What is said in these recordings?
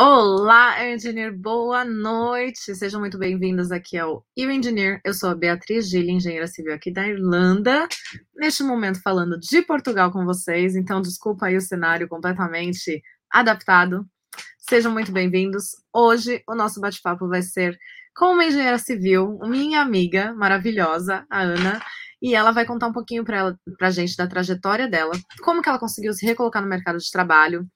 Olá, Engineer, boa noite. Sejam muito bem-vindos aqui ao Eu Engineer. Eu sou a Beatriz Gilli, engenheira civil aqui da Irlanda. Neste momento falando de Portugal com vocês, então desculpa aí o cenário completamente adaptado. Sejam muito bem-vindos. Hoje o nosso bate-papo vai ser com uma engenheira civil, minha amiga maravilhosa, a Ana, e ela vai contar um pouquinho para a gente da trajetória dela, como que ela conseguiu se recolocar no mercado de trabalho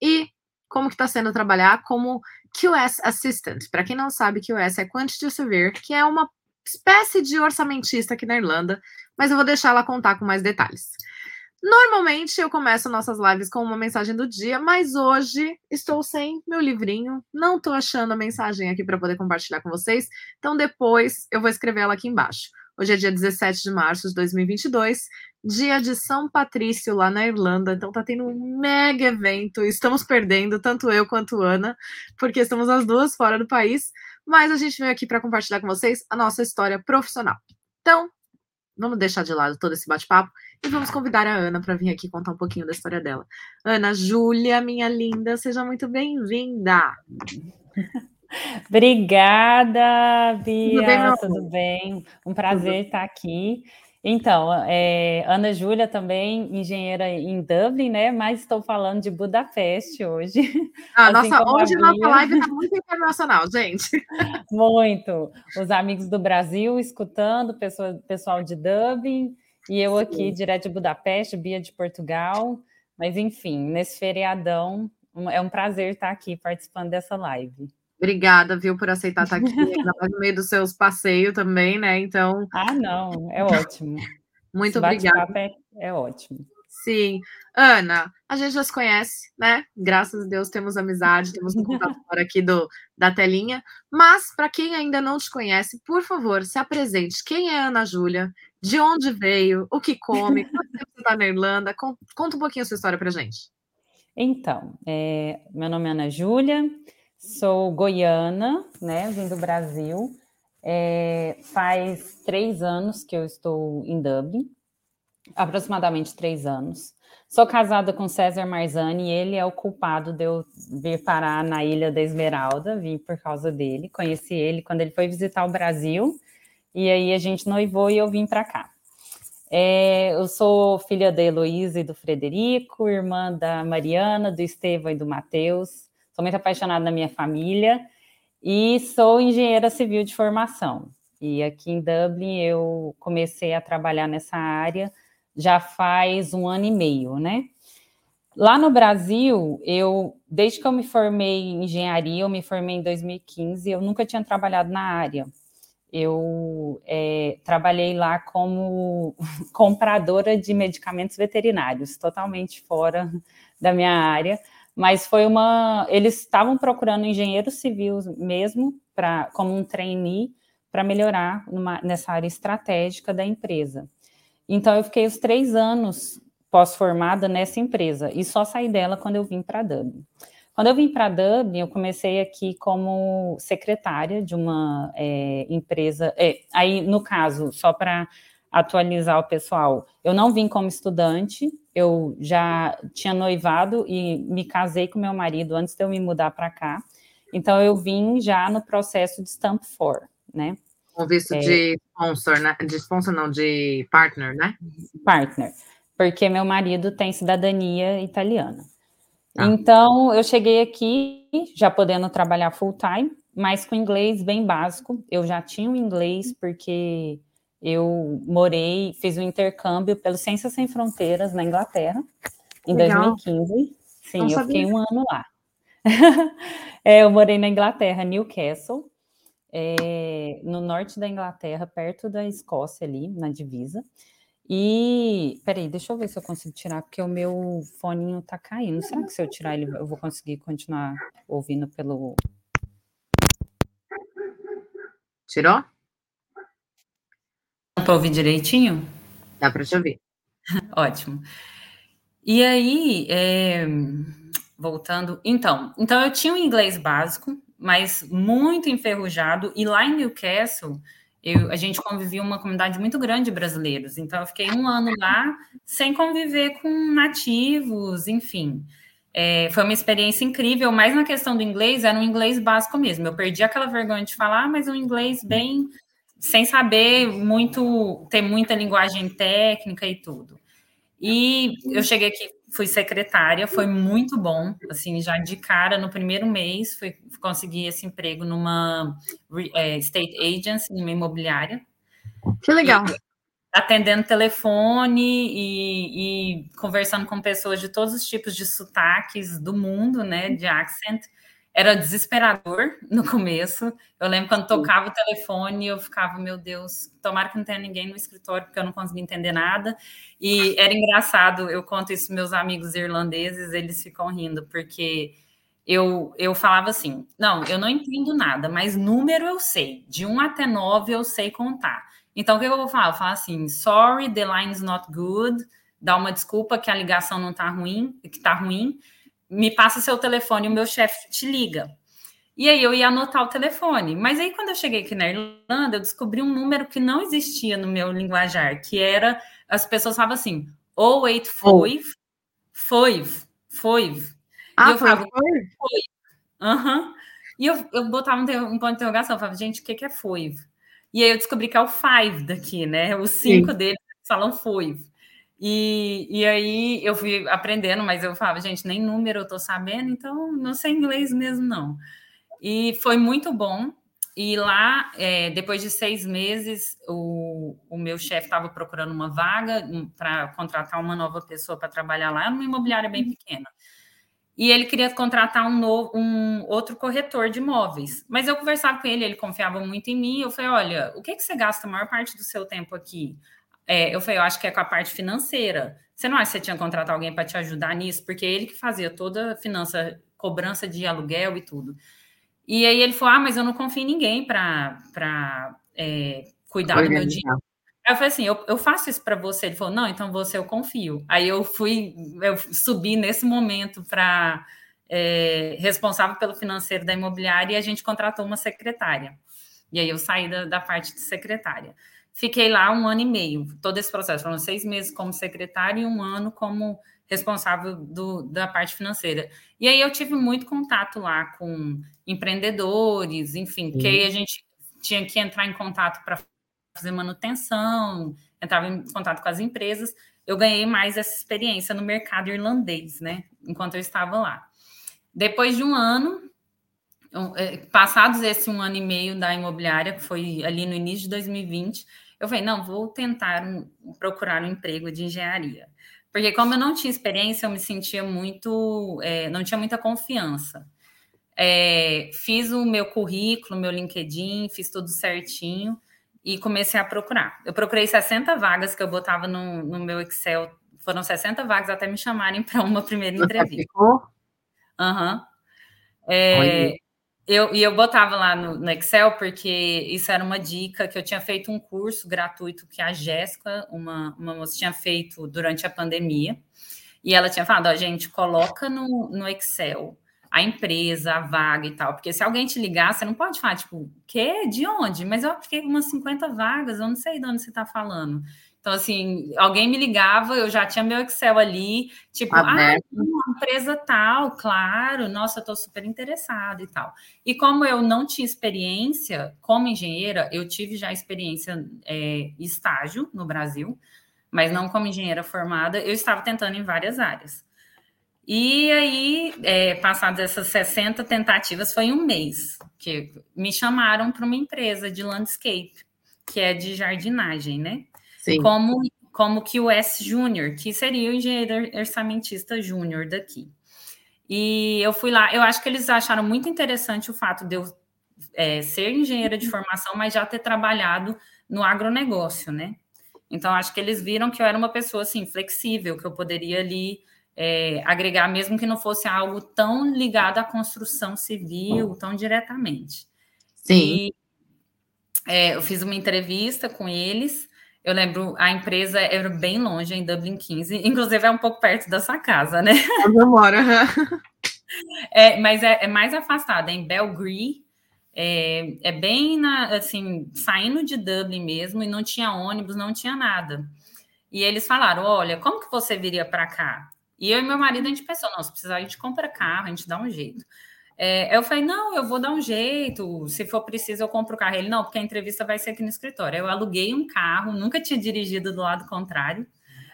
e como que está sendo trabalhar como QS Assistant. Para quem não sabe, QS é Quantity Surveyor, que é uma espécie de orçamentista aqui na Irlanda, mas eu vou deixar ela contar com mais detalhes. Normalmente eu começo nossas lives com uma mensagem do dia, mas hoje estou sem meu livrinho, não estou achando a mensagem aqui para poder compartilhar com vocês, então depois eu vou escrever ela aqui embaixo. Hoje é dia 17 de março de 2022, dia de São Patrício lá na Irlanda, então tá tendo um mega evento. Estamos perdendo, tanto eu quanto Ana, porque estamos as duas fora do país, mas a gente veio aqui para compartilhar com vocês a nossa história profissional. Então, vamos deixar de lado todo esse bate-papo e vamos convidar a Ana para vir aqui contar um pouquinho da história dela. Ana Júlia, minha linda, seja muito bem-vinda. Obrigada, Bia. Tudo bem? Tudo bem? Um prazer Tudo. estar aqui. Então, é, Ana Júlia também, engenheira em Dublin, né? Mas estou falando de Budapeste hoje. Ah, assim nossa, hoje a nossa live está muito internacional, gente. Muito. Os amigos do Brasil escutando, pessoa, pessoal de Dublin, e eu Sim. aqui, direto de Budapeste, Bia de Portugal. Mas, enfim, nesse feriadão, é um prazer estar aqui participando dessa live. Obrigada, viu, por aceitar estar aqui no meio dos seus passeios também, né? Então. Ah, não, é ótimo. Muito obrigada. É, é ótimo. Sim. Ana, a gente já se conhece, né? Graças a Deus temos amizade, temos um contato aqui do, da telinha. Mas, para quem ainda não te conhece, por favor, se apresente. Quem é Ana Júlia? De onde veio? O que come? Quanto tempo você está na Irlanda? Conta um pouquinho a sua história para gente. Então, é, meu nome é Ana Júlia, Sou goiana, né? Vim do Brasil. É, faz três anos que eu estou em Dublin, aproximadamente três anos. Sou casada com César Marzani e ele é o culpado de eu vir parar na Ilha da Esmeralda, vim por causa dele. Conheci ele quando ele foi visitar o Brasil e aí a gente noivou e eu vim para cá. É, eu sou filha da Heloísa e do Frederico, irmã da Mariana, do Estevão e do Matheus sou muito apaixonada na minha família e sou engenheira civil de formação. E aqui em Dublin eu comecei a trabalhar nessa área já faz um ano e meio, né? Lá no Brasil, eu, desde que eu me formei em engenharia, eu me formei em 2015, eu nunca tinha trabalhado na área. Eu é, trabalhei lá como compradora de medicamentos veterinários, totalmente fora da minha área, mas foi uma. Eles estavam procurando engenheiros civis mesmo, para como um trainee, para melhorar numa, nessa área estratégica da empresa. Então, eu fiquei os três anos pós-formada nessa empresa e só saí dela quando eu vim para Dublin. Quando eu vim para Dublin, eu comecei aqui como secretária de uma é, empresa. É, aí, no caso, só para atualizar o pessoal, eu não vim como estudante, eu já tinha noivado e me casei com meu marido antes de eu me mudar para cá. Então eu vim já no processo de Stamp for, né? Com visto é, de sponsor, né? De sponsor não, de partner, né? Partner, porque meu marido tem cidadania italiana. Ah. Então eu cheguei aqui já podendo trabalhar full time, mas com inglês bem básico. Eu já tinha o inglês porque eu morei, fiz um intercâmbio pelo Ciências Sem Fronteiras na Inglaterra, em Legal. 2015. Sim, Não eu sabia. fiquei um ano lá. é, eu morei na Inglaterra, Newcastle, é, no norte da Inglaterra, perto da Escócia ali, na divisa. E, peraí, deixa eu ver se eu consigo tirar, porque o meu foninho tá caindo. Será que se eu tirar ele, eu vou conseguir continuar ouvindo pelo... Tirou? Para ouvir direitinho? Dá para te ouvir. Ótimo. E aí, é, voltando, então, então eu tinha um inglês básico, mas muito enferrujado, e lá em Newcastle eu, a gente convivia uma comunidade muito grande de brasileiros, então eu fiquei um ano lá sem conviver com nativos, enfim. É, foi uma experiência incrível, mas na questão do inglês, era um inglês básico mesmo. Eu perdi aquela vergonha de falar, mas um inglês bem sem saber muito, ter muita linguagem técnica e tudo. E eu cheguei aqui, fui secretária, foi muito bom, assim, já de cara, no primeiro mês, fui conseguir esse emprego numa é, state agency, numa imobiliária. Que legal. E, atendendo telefone e, e, conversando com pessoas de todos os tipos de sotaques do mundo, né, de accent. Era desesperador no começo. Eu lembro quando tocava o telefone, eu ficava, meu Deus, tomara que não tenha ninguém no escritório, porque eu não conseguia entender nada. E era engraçado, eu conto isso meus amigos irlandeses, eles ficam rindo, porque eu, eu falava assim: não, eu não entendo nada, mas número eu sei, de 1 até 9 eu sei contar. Então, o que eu vou falar? Eu falo assim: sorry, the line is not good. Dá uma desculpa que a ligação não tá ruim, que tá ruim. Me passa seu telefone, o meu chefe te liga. E aí eu ia anotar o telefone. Mas aí, quando eu cheguei aqui na Irlanda, eu descobri um número que não existia no meu linguajar, que era as pessoas falavam assim: 085 five, five. Ah, e eu falava, foi? Aham. E eu, eu botava um, ponto de interrogação, eu falava, gente, o que, que é FOIV? E aí eu descobri que é o five daqui, né? Os cinco deles falam five. E, e aí eu fui aprendendo, mas eu falava, gente, nem número eu tô sabendo, então não sei inglês mesmo, não. E foi muito bom. E lá, é, depois de seis meses, o, o meu chefe estava procurando uma vaga para contratar uma nova pessoa para trabalhar lá, numa imobiliária bem pequena e ele queria contratar um, novo, um outro corretor de imóveis. Mas eu conversava com ele, ele confiava muito em mim. Eu falei: olha, o que, que você gasta a maior parte do seu tempo aqui? É, eu falei: eu acho que é com a parte financeira. Você não acha que você tinha que contratar alguém para te ajudar nisso? Porque ele que fazia toda a finança, cobrança de aluguel e tudo. E aí ele falou: ah, mas eu não confio em ninguém para é, cuidar do meu dinheiro. Aí eu falei assim, eu, eu faço isso para você. Ele falou, não, então você eu confio. Aí eu fui, eu subi nesse momento para é, responsável pelo financeiro da imobiliária e a gente contratou uma secretária. E aí eu saí da, da parte de secretária. Fiquei lá um ano e meio, todo esse processo. Foram seis meses como secretária e um ano como responsável do, da parte financeira. E aí eu tive muito contato lá com empreendedores, enfim, que aí a gente tinha que entrar em contato para fazer manutenção, entrava em contato com as empresas. Eu ganhei mais essa experiência no mercado irlandês, né? Enquanto eu estava lá. Depois de um ano, passados esse um ano e meio da imobiliária, que foi ali no início de 2020, eu falei, não, vou tentar um, procurar um emprego de engenharia. Porque como eu não tinha experiência, eu me sentia muito, é, não tinha muita confiança. É, fiz o meu currículo, meu LinkedIn, fiz tudo certinho e comecei a procurar. Eu procurei 60 vagas que eu botava no, no meu Excel. Foram 60 vagas até me chamarem para uma primeira entrevista. Aham. Uhum. É, eu, e eu botava lá no, no, Excel porque isso era uma dica que eu tinha feito um curso gratuito que a Jéssica, uma, uma moça, tinha feito durante a pandemia. E ela tinha falado, ó, gente, coloca no, no Excel a empresa, a vaga e tal. Porque se alguém te ligar, você não pode falar, tipo, quê? De onde? Mas eu apliquei umas 50 vagas, eu não sei de onde você está falando. Então, assim, alguém me ligava, eu já tinha meu Excel ali, tipo, ah, uma empresa tal, claro, nossa, eu tô super interessada e tal. E como eu não tinha experiência como engenheira, eu tive já experiência é, estágio no Brasil, mas não como engenheira formada, eu estava tentando em várias áreas. E aí, é, passadas essas 60 tentativas, foi um mês que me chamaram para uma empresa de landscape, que é de jardinagem, né? Sim. Como, como que o S Júnior, que seria o engenheiro orçamentista júnior daqui. E eu fui lá, eu acho que eles acharam muito interessante o fato de eu é, ser engenheira de formação, mas já ter trabalhado no agronegócio, né? Então, acho que eles viram que eu era uma pessoa, assim, flexível, que eu poderia ali é, agregar, mesmo que não fosse algo tão ligado à construção civil, tão diretamente. Sim. E, é, eu fiz uma entrevista com eles. Eu lembro, a empresa era bem longe, em Dublin 15, inclusive é um pouco perto da sua casa, né? Eu moro. é, mas é, é, mais afastada, é em Belgree. É, é bem na, assim, saindo de Dublin mesmo, e não tinha ônibus, não tinha nada. E eles falaram: olha, como que você viria para cá? E eu e meu marido, a gente pensou, não, se precisar, a gente compra carro, a gente dá um jeito. É, eu falei, não, eu vou dar um jeito, se for preciso eu compro o carro. Ele, não, porque a entrevista vai ser aqui no escritório. Eu aluguei um carro, nunca tinha dirigido do lado contrário,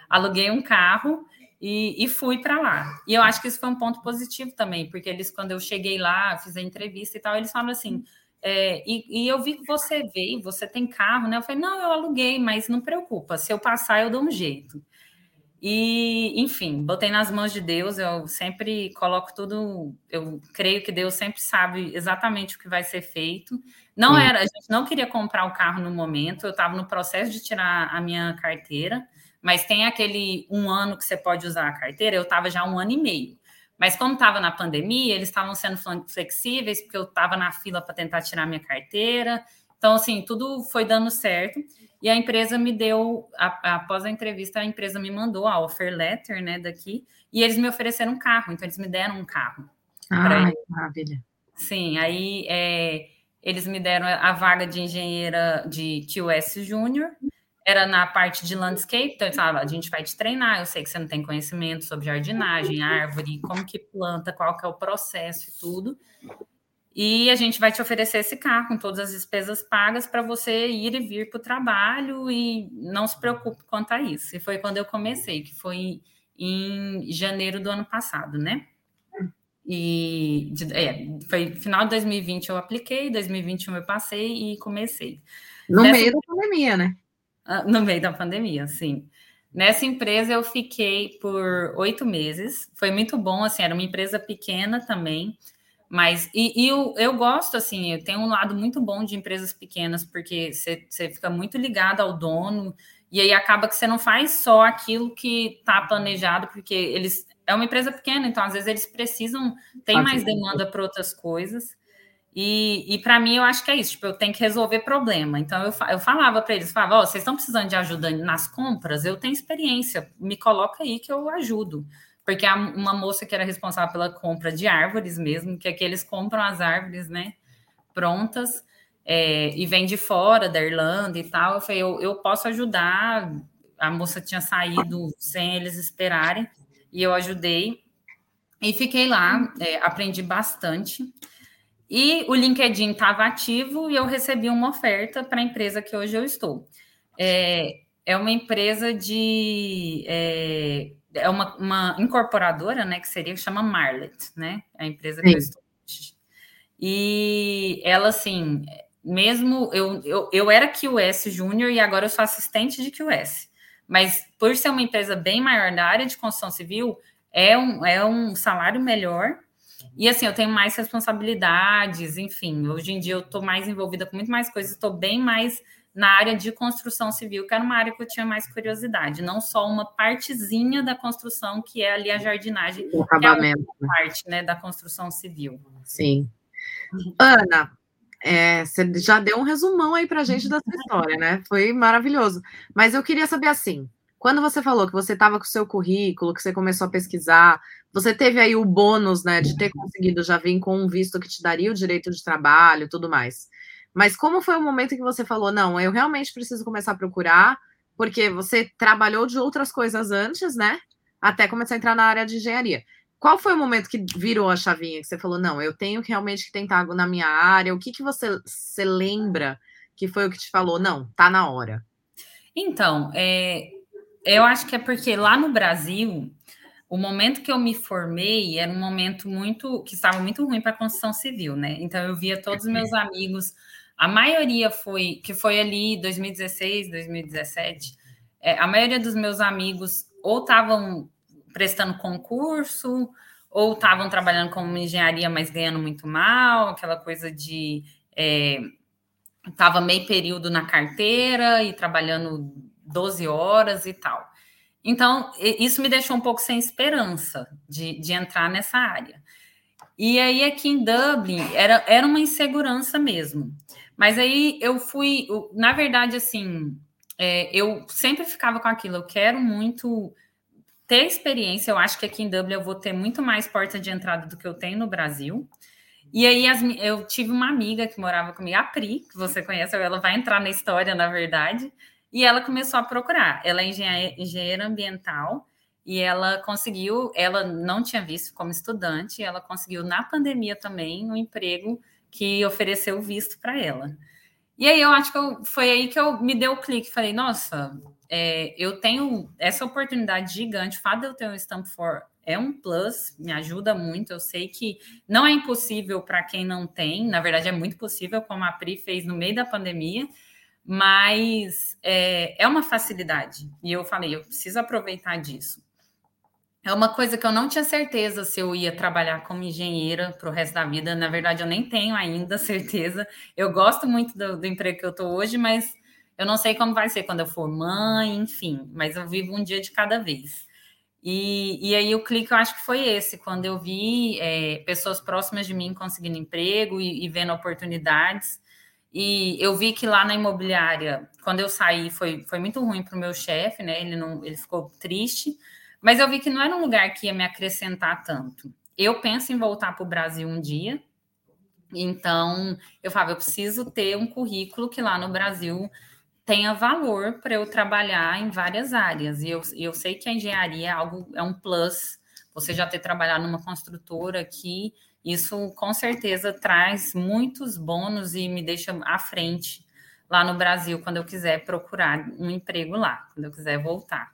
aluguei um carro e, e fui para lá. E eu acho que isso foi um ponto positivo também, porque eles, quando eu cheguei lá, fiz a entrevista e tal, eles falaram assim, é, e, e, eu vi que você veio, você tem carro, né? Eu falei, não, eu aluguei, mas não preocupa, se eu passar, eu dou um jeito. E, enfim, botei nas mãos de Deus, eu sempre coloco tudo, eu creio que Deus sempre sabe exatamente o que vai ser feito. Não Sim. era, a gente não queria comprar o carro no momento, eu estava no processo de tirar a minha carteira, mas tem aquele um ano que você pode usar a carteira, eu estava já um ano e meio. Mas como estava na pandemia, eles estavam sendo flexíveis, porque eu estava na fila para tentar tirar minha carteira. Então, assim, tudo foi dando certo. E a empresa me deu, a, após a entrevista, a empresa me mandou a offer letter, né, daqui, e eles me ofereceram um carro, então eles me deram um carro. Ah, maravilha. Sim, aí é, eles me deram a vaga de engenheira de QS Júnior, era na parte de landscape, então falava, a gente vai te treinar, eu sei que você não tem conhecimento sobre jardinagem, árvore, como que planta, qual que é o processo e tudo. E a gente vai te oferecer esse carro com todas as despesas pagas para você ir e vir para o trabalho e não se preocupe quanto a isso. E foi quando eu comecei, que foi em janeiro do ano passado, né? E é, foi final de 2020 eu apliquei, 2021 eu passei e comecei. No Nessa... meio da pandemia, né? Ah, no meio da pandemia, sim. Nessa empresa eu fiquei por oito meses. Foi muito bom, assim, era uma empresa pequena também. Mas, e, e eu, eu gosto, assim, eu tenho um lado muito bom de empresas pequenas, porque você, fica muito ligado ao dono, e aí acaba que você não faz só aquilo que está planejado, porque eles é uma empresa pequena, então às vezes eles precisam, tem mais demanda para outras coisas. E, e para mim, eu acho que é isso. Tipo, eu tenho que resolver problema. Então, eu, eu falava para eles: falava, oh, vocês estão precisando de ajuda nas compras? Eu tenho experiência, me coloca aí que eu ajudo. Porque há uma moça que era responsável pela compra de árvores mesmo, que aqui eles compram as árvores, né, prontas, é, e vem de fora, da Irlanda e tal. Eu falei: eu, eu posso ajudar. A moça tinha saído sem eles esperarem, e eu ajudei. E fiquei lá, é, aprendi bastante. E o LinkedIn estava ativo e eu recebi uma oferta para a empresa que hoje eu estou. É, é uma empresa de. É, é uma, uma, incorporadora, né? Que seria, que chama Marlet, né? A empresa que Sim. eu estou hoje. E ela, assim, mesmo. Eu, eu, eu era QS Júnior e agora eu sou assistente de QS. Mas por ser uma empresa bem maior na área de construção civil, é um, é um salário melhor e assim, eu tenho mais responsabilidades, enfim, hoje em dia eu estou mais envolvida com muito mais coisas, estou bem mais na área de construção civil, que era uma área que eu tinha mais curiosidade, não só uma partezinha da construção, que é ali a jardinagem, o acabamento. que é uma parte né, da construção civil. Sim. Ana, é, você já deu um resumão aí para a gente da sua história, né? Foi maravilhoso. Mas eu queria saber assim, quando você falou que você estava com o seu currículo, que você começou a pesquisar, você teve aí o bônus, né, de ter conseguido já vir com um visto que te daria o direito de trabalho e tudo mais. Mas como foi o momento que você falou, não, eu realmente preciso começar a procurar, porque você trabalhou de outras coisas antes, né? Até começar a entrar na área de engenharia. Qual foi o momento que virou a chavinha, que você falou, não, eu tenho que realmente que tentar algo na minha área? O que, que você, você lembra que foi o que te falou, não, tá na hora? Então, é, eu acho que é porque lá no Brasil, o momento que eu me formei era um momento muito que estava muito ruim para a construção civil, né? Então eu via todos os meus amigos, a maioria foi que foi ali 2016, 2017. É, a maioria dos meus amigos ou estavam prestando concurso ou estavam trabalhando como engenharia, mas ganhando muito mal, aquela coisa de estava é, meio período na carteira e trabalhando 12 horas e tal. Então, isso me deixou um pouco sem esperança de, de entrar nessa área. E aí, aqui em Dublin, era, era uma insegurança mesmo. Mas aí eu fui, na verdade, assim, é, eu sempre ficava com aquilo, eu quero muito ter experiência, eu acho que aqui em Dublin eu vou ter muito mais porta de entrada do que eu tenho no Brasil. E aí as, eu tive uma amiga que morava comigo, a Pri, que você conhece, ela vai entrar na história, na verdade. E ela começou a procurar. Ela é engenheira, engenheira ambiental e ela conseguiu, ela não tinha visto como estudante, ela conseguiu na pandemia também um emprego que ofereceu visto para ela. E aí eu acho que eu, foi aí que eu me deu o clique, falei, nossa, é, eu tenho essa oportunidade gigante, o fato de eu ter um Stamp for é um plus, me ajuda muito. Eu sei que não é impossível para quem não tem, na verdade é muito possível, como a Pri fez no meio da pandemia, mas é, é uma facilidade. E eu falei, eu preciso aproveitar disso. É uma coisa que eu não tinha certeza se eu ia trabalhar como engenheira para o resto da vida. Na verdade, eu nem tenho ainda certeza. Eu gosto muito do, do emprego que eu estou hoje, mas eu não sei como vai ser quando eu for mãe, enfim. Mas eu vivo um dia de cada vez. E, e aí o clique eu acho que foi esse, quando eu vi é, pessoas próximas de mim conseguindo emprego e, e vendo oportunidades. E eu vi que lá na imobiliária, quando eu saí, foi, foi muito ruim para o meu chefe, né? Ele, não, ele ficou triste mas eu vi que não era um lugar que ia me acrescentar tanto. Eu penso em voltar para o Brasil um dia, então eu falava, eu preciso ter um currículo que lá no Brasil tenha valor para eu trabalhar em várias áreas. E eu, eu sei que a engenharia é algo, é um plus. Você já ter trabalhado numa construtora aqui, isso com certeza traz muitos bônus e me deixa à frente lá no Brasil quando eu quiser procurar um emprego lá, quando eu quiser voltar.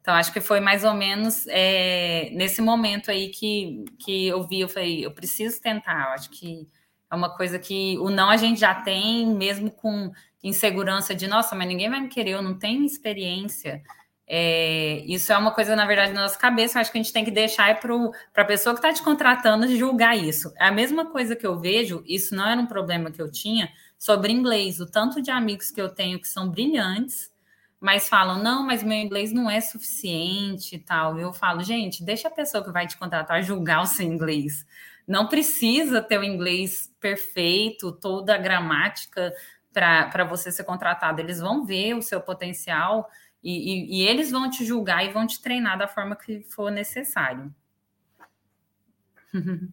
Então, acho que foi mais ou menos é, nesse momento aí que, que eu vi, eu falei, eu preciso tentar, eu acho que é uma coisa que o não a gente já tem, mesmo com insegurança de, nossa, mas ninguém vai me querer, eu não tenho experiência. É, isso é uma coisa, na verdade, na nossa cabeça, acho que a gente tem que deixar para a pessoa que está te contratando julgar isso. É a mesma coisa que eu vejo, isso não era um problema que eu tinha sobre inglês, o tanto de amigos que eu tenho que são brilhantes, mas falam, não, mas meu inglês não é suficiente e tal. Eu falo, gente, deixa a pessoa que vai te contratar julgar o seu inglês. Não precisa ter o inglês perfeito, toda a gramática para você ser contratado. Eles vão ver o seu potencial e, e, e eles vão te julgar e vão te treinar da forma que for necessário.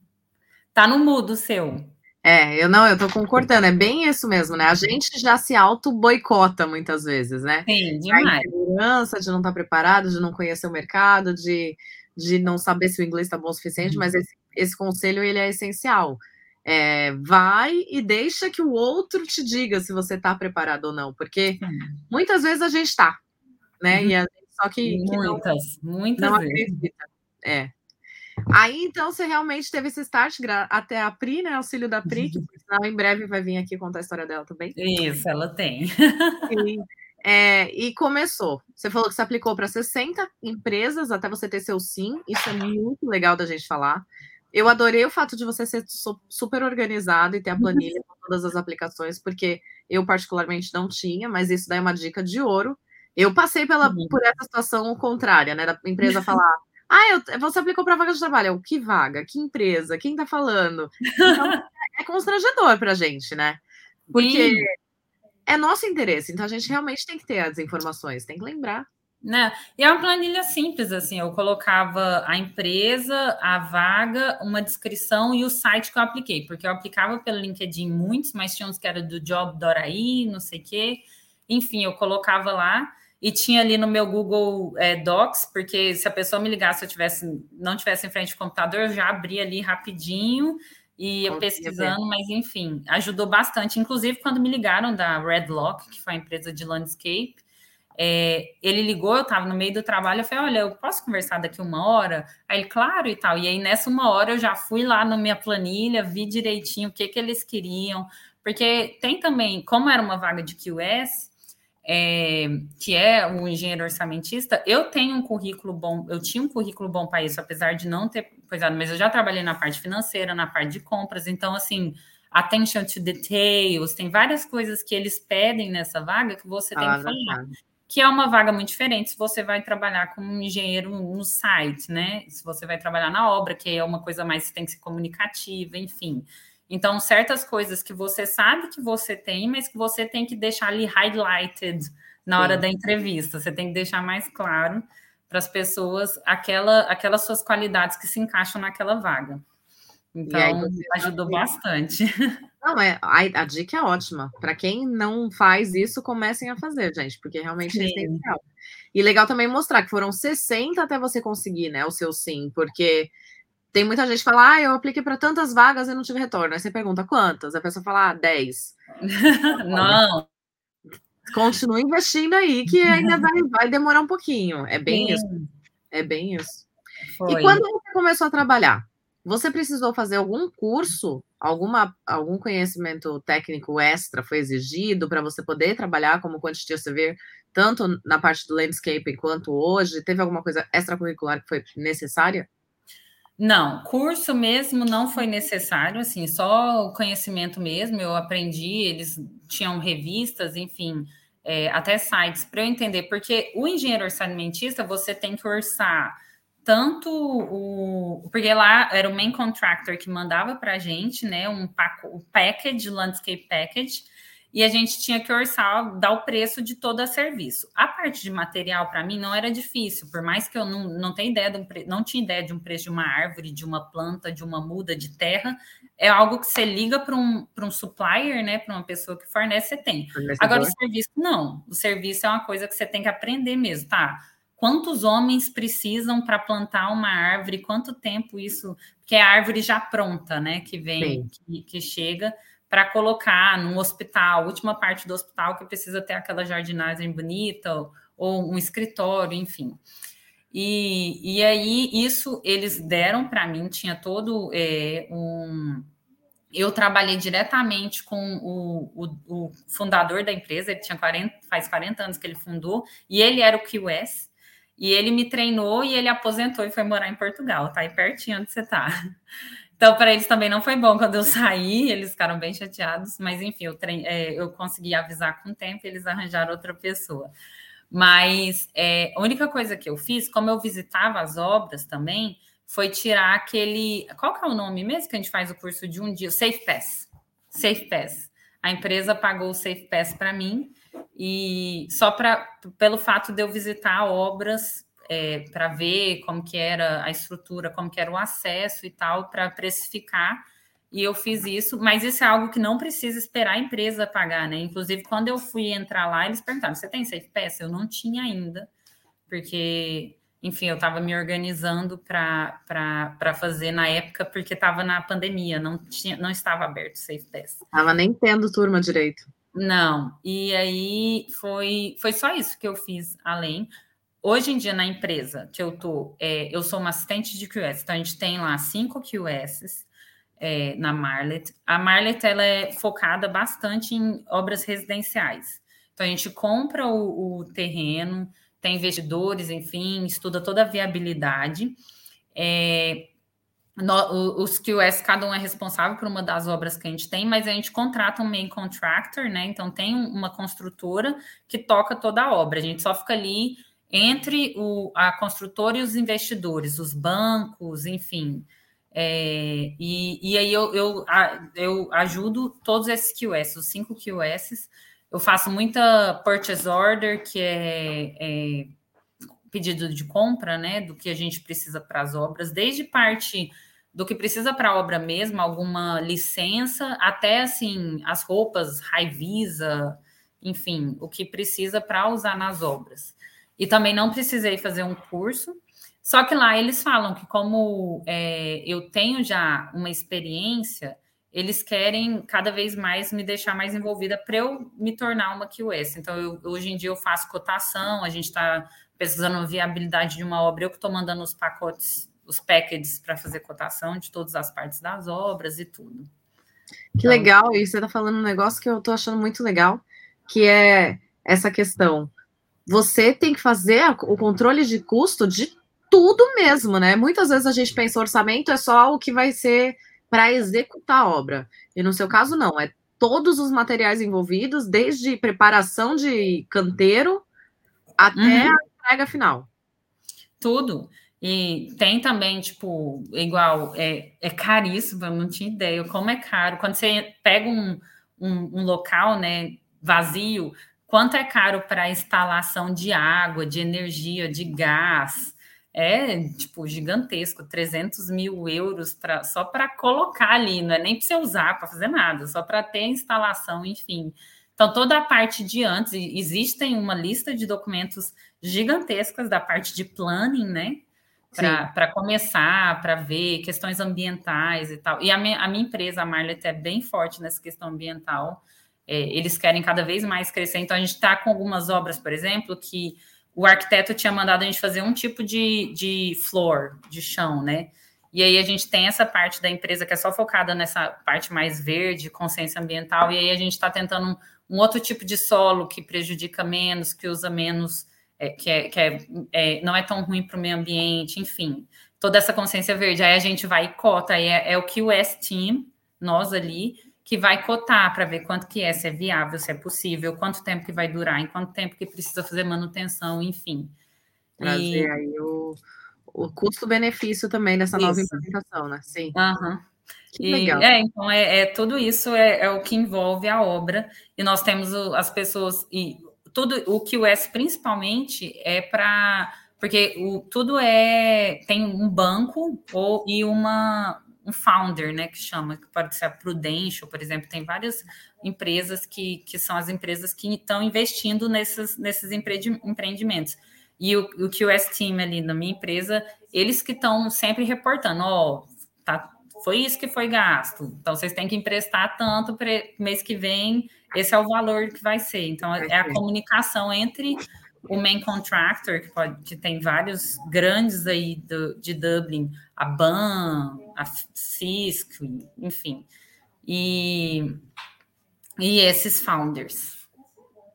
tá no mudo seu. É, eu não, eu tô concordando, é bem isso mesmo, né? A gente já se auto-boicota muitas vezes, né? Sim, demais. A insegurança de não estar tá preparado, de não conhecer o mercado, de, de não saber se o inglês está bom o suficiente, uhum. mas esse, esse conselho, ele é essencial. É, vai e deixa que o outro te diga se você está preparado ou não, porque muitas vezes a gente está, né? Uhum. E a, só que, que muitas, não, muitas não vezes. acredita. É. Aí, então, você realmente teve esse start até a Pri, né? Auxílio da Pri, que senão, em breve vai vir aqui contar a história dela também. Isso, ela tem. Sim. É, e começou. Você falou que você aplicou para 60 empresas até você ter seu sim. Isso é muito legal da gente falar. Eu adorei o fato de você ser super organizado e ter a planilha com todas as aplicações, porque eu particularmente não tinha, mas isso daí é uma dica de ouro. Eu passei pela, uhum. por essa situação contrária, né? Da empresa falar, ah, eu, você aplicou para vaga de trabalho. Que vaga? Que empresa? Quem está falando? Então, é constrangedor para a gente, né? Porque Sim. é nosso interesse. Então, a gente realmente tem que ter as informações, tem que lembrar. Né? E é uma planilha simples, assim, eu colocava a empresa, a vaga, uma descrição e o site que eu apliquei, porque eu aplicava pelo LinkedIn muitos, mas tinha uns que era do Job Doraí, não sei o quê. Enfim, eu colocava lá e tinha ali no meu Google é, Docs, porque se a pessoa me ligasse, eu tivesse, não tivesse em frente ao computador, eu já abria ali rapidinho e ia pesquisando, mas enfim, ajudou bastante. Inclusive, quando me ligaram da Redlock, que foi a empresa de landscape, é, ele ligou, eu estava no meio do trabalho, eu falei, olha, eu posso conversar daqui uma hora? Aí ele, claro, e tal. E aí, nessa uma hora, eu já fui lá na minha planilha, vi direitinho o que, que eles queriam, porque tem também, como era uma vaga de QS, é, que é o engenheiro orçamentista, eu tenho um currículo bom, eu tinha um currículo bom para isso, apesar de não ter coisado, mas eu já trabalhei na parte financeira, na parte de compras, então, assim, attention to details, tem várias coisas que eles pedem nessa vaga que você tem ah, que falar. Que é uma vaga muito diferente se você vai trabalhar como engenheiro no site, né? Se você vai trabalhar na obra, que é uma coisa mais que tem que ser comunicativa, enfim. Então, certas coisas que você sabe que você tem, mas que você tem que deixar ali highlighted na hora Sim. da entrevista. Você tem que deixar mais claro para as pessoas aquela, aquelas suas qualidades que se encaixam naquela vaga. Então, ajudou bastante. Não, é, a, a dica é ótima. Para quem não faz isso, comecem a fazer, gente, porque realmente é Sim. é essencial. E legal também mostrar que foram 60 até você conseguir, né, o seu sim, porque tem muita gente que fala, ah, eu apliquei para tantas vagas e não tive retorno. Aí você pergunta quantas? A pessoa fala, ah, 10. não. Continua investindo aí, que ainda vai, vai demorar um pouquinho. É bem sim. isso. É bem isso. Foi. E quando você começou a trabalhar? Você precisou fazer algum curso, alguma, algum conhecimento técnico extra foi exigido para você poder trabalhar como quantity surveyor, tanto na parte do landscape quanto hoje? Teve alguma coisa extracurricular que foi necessária? Não, curso mesmo não foi necessário, assim, só o conhecimento mesmo. Eu aprendi, eles tinham revistas, enfim, é, até sites para eu entender, porque o engenheiro orçamentista você tem que orçar tanto o. Porque lá era o main contractor que mandava para a gente, né? Um o package, landscape package, e a gente tinha que orçar, dar o preço de todo o serviço. A parte de material, para mim, não era difícil, por mais que eu não, não tenha ideia de um não tinha ideia de um preço de uma árvore, de uma planta, de uma muda de terra. É algo que você liga para um, um supplier, né? Para uma pessoa que fornece, você tem. Agora, o serviço, não. O serviço é uma coisa que você tem que aprender mesmo, tá? quantos homens precisam para plantar uma árvore, quanto tempo isso, que é a árvore já pronta, né? Que vem, que, que, chega para colocar num hospital, última parte do hospital que precisa ter aquela jardinagem bonita ou, um escritório, enfim. E, e aí, isso eles deram para mim, tinha todo é, um. Eu trabalhei diretamente com o, o, o, fundador da empresa, ele tinha 40, faz 40 anos que ele fundou, e ele era o QS, e ele me treinou e ele aposentou e foi morar em Portugal, tá aí pertinho onde você tá. Então, para eles também não foi bom quando eu saí, eles ficaram bem chateados, mas enfim, eu, trein... é, eu consegui avisar com o tempo e eles arranjaram outra pessoa. Mas é, a única coisa que eu fiz, como eu visitava as obras também, foi tirar aquele. Qual que é o nome mesmo que a gente faz o curso de um dia? Safe Pass. Safe Pass. A empresa pagou o Safe Pass para mim e só para pelo fato de eu visitar obras é, para ver como que era a estrutura, como que era o acesso e tal, para precificar. E eu fiz isso, mas isso é algo que não precisa esperar a empresa pagar, né? Inclusive, quando eu fui entrar lá, eles perguntaram: você tem Safe Pass? Eu não tinha ainda, porque, enfim, eu estava me organizando para fazer na época, porque estava na pandemia, não, tinha, não estava aberto o Safe Pass. Estava nem tendo turma direito. Não, e aí foi, foi só isso que eu fiz além. Hoje em dia, na empresa que eu tô, é, eu sou uma assistente de QS, então a gente tem lá cinco QS é, na Marlet. A Marlet ela é focada bastante em obras residenciais. Então a gente compra o, o terreno, tem investidores, enfim, estuda toda a viabilidade. É, no, os QS, cada um é responsável por uma das obras que a gente tem, mas a gente contrata um main contractor, né? Então tem uma construtora que toca toda a obra. A gente só fica ali entre o, a construtora e os investidores, os bancos, enfim. É, e, e aí eu, eu, eu ajudo todos esses QS, os cinco QS. Eu faço muita purchase order, que é, é pedido de compra, né? Do que a gente precisa para as obras, desde parte do que precisa para a obra mesmo, alguma licença, até assim, as roupas, Raivisa, enfim, o que precisa para usar nas obras. E também não precisei fazer um curso, só que lá eles falam que, como é, eu tenho já uma experiência, eles querem cada vez mais me deixar mais envolvida para eu me tornar uma QS. Então, eu, hoje em dia eu faço cotação, a gente está pesquisando a viabilidade de uma obra, eu que estou mandando os pacotes os packages para fazer cotação de todas as partes das obras e tudo. Que então, legal, e você está falando um negócio que eu estou achando muito legal, que é essa questão. Você tem que fazer o controle de custo de tudo mesmo, né? Muitas vezes a gente pensa orçamento é só o que vai ser para executar a obra. E no seu caso, não, é todos os materiais envolvidos, desde preparação de canteiro até uhum. a entrega final. Tudo. E tem também, tipo, igual, é, é caríssimo, eu não tinha ideia como é caro. Quando você pega um, um, um local, né, vazio, quanto é caro para a instalação de água, de energia, de gás? É, tipo, gigantesco, 300 mil euros pra, só para colocar ali, não é nem para você usar, para fazer nada, só para ter a instalação, enfim. Então, toda a parte de antes, existem uma lista de documentos gigantescas da parte de planning, né? Para começar, para ver questões ambientais e tal. E a minha, a minha empresa, a Marlet, é bem forte nessa questão ambiental. É, eles querem cada vez mais crescer. Então, a gente está com algumas obras, por exemplo, que o arquiteto tinha mandado a gente fazer um tipo de, de floor, de chão, né? E aí a gente tem essa parte da empresa que é só focada nessa parte mais verde, consciência ambiental, e aí a gente está tentando um, um, outro tipo de solo que prejudica menos, que usa menos, é, que, é, que é, é não é tão ruim para o meio ambiente, enfim, toda essa consciência verde. Aí a gente vai e cota, aí é, é o QS Team, nós ali, que vai cotar para ver quanto que é, se é viável, se é possível, quanto tempo que vai durar, em quanto tempo que precisa fazer manutenção, enfim. Trazer e... aí o o custo-benefício também dessa nova implementação, né? Sim. Uhum. Que legal. é, então é, é tudo isso é, é, o que envolve a obra e nós temos o, as pessoas e tudo o QS principalmente é para porque o, tudo é tem um banco ou e uma um founder, né, que chama, que pode ser a Prudential, por exemplo, tem várias empresas que, que são as empresas que estão investindo nesses, nesses empreendimentos. E o, o QS Team ali na minha empresa, eles que estão sempre reportando, ó, oh, tá, foi isso que foi gasto. Então vocês têm que emprestar tanto para mês que vem, esse é o valor que vai ser. Então é a comunicação entre o main contractor, que, pode, que tem vários grandes aí do, de Dublin, a BAN, a Cisco, enfim, e, e esses founders.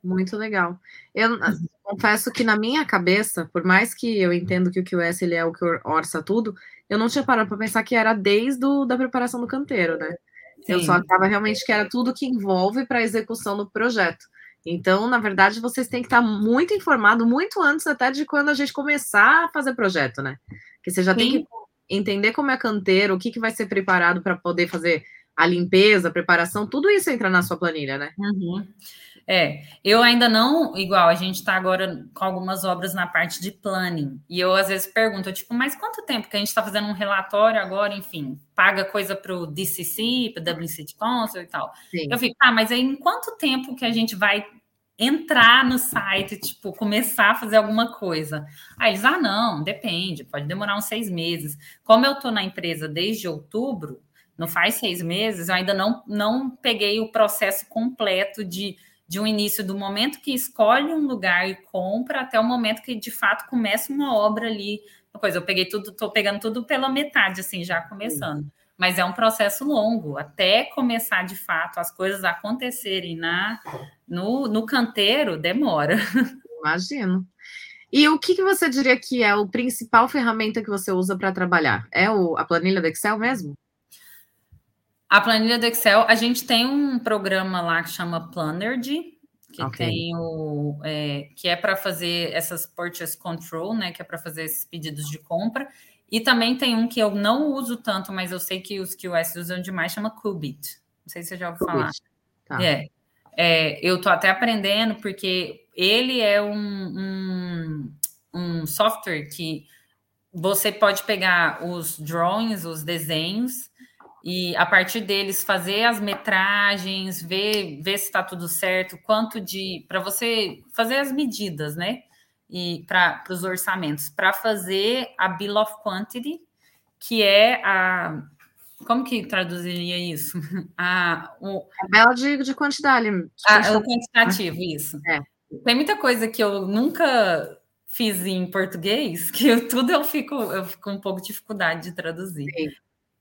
Muito legal. Eu confesso que na minha cabeça, por mais que eu entendo que o QS ele é o que orça tudo, eu não tinha parado para pensar que era desde a da preparação do canteiro, né? Sim. Eu só achava realmente que era tudo que envolve para a execução do projeto. Então, na verdade, vocês têm que estar muito informado muito antes até de quando a gente começar a fazer projeto, né? Que você já Sim. tem que entender como é canteiro, o que, que vai ser preparado para poder fazer a limpeza, a preparação, tudo isso entra na sua planilha, né? Uhum. É, eu ainda não, igual, a gente está agora com algumas obras na parte de planning, e eu às vezes pergunto, tipo, mas quanto tempo que a gente está fazendo um relatório agora, enfim, paga coisa para o DCC, para o City Council e tal. Sim. Eu fico, ah, mas aí em quanto tempo que a gente vai entrar no site, tipo, começar a fazer alguma coisa? Aí eles, ah, não, depende, pode demorar uns seis meses. Como eu estou na empresa desde outubro, não faz seis meses, eu ainda não, não peguei o processo completo de de um início do momento que escolhe um lugar e compra até o momento que de fato começa uma obra ali. Coisa, eu peguei tudo, estou pegando tudo pela metade, assim, já começando. Sim. Mas é um processo longo, até começar de fato as coisas acontecerem na, no, no canteiro, demora. Imagino. E o que, que você diria que é o principal ferramenta que você usa para trabalhar? É o, a planilha do Excel mesmo? A planilha do Excel, a gente tem um programa lá que chama Plannergy, que okay. tem o é, que é para fazer essas purchase control, né? Que é para fazer esses pedidos de compra. E também tem um que eu não uso tanto, mas eu sei que os QS usam demais, chama Qubit. Não sei se você já ouviu falar. Tá. É, é, eu tô até aprendendo, porque ele é um, um, um software que você pode pegar os drawings, os desenhos, e a partir deles fazer as metragens, ver, ver se está tudo certo, quanto de para você fazer as medidas, né? E para os orçamentos, para fazer a bill of quantity, que é a como que traduziria isso? A, o, a bela de, de quantidade. De a, o quantitativo, isso. É. Tem muita coisa que eu nunca fiz em português, que eu, tudo eu fico, eu fico com um pouco de dificuldade de traduzir. Sim.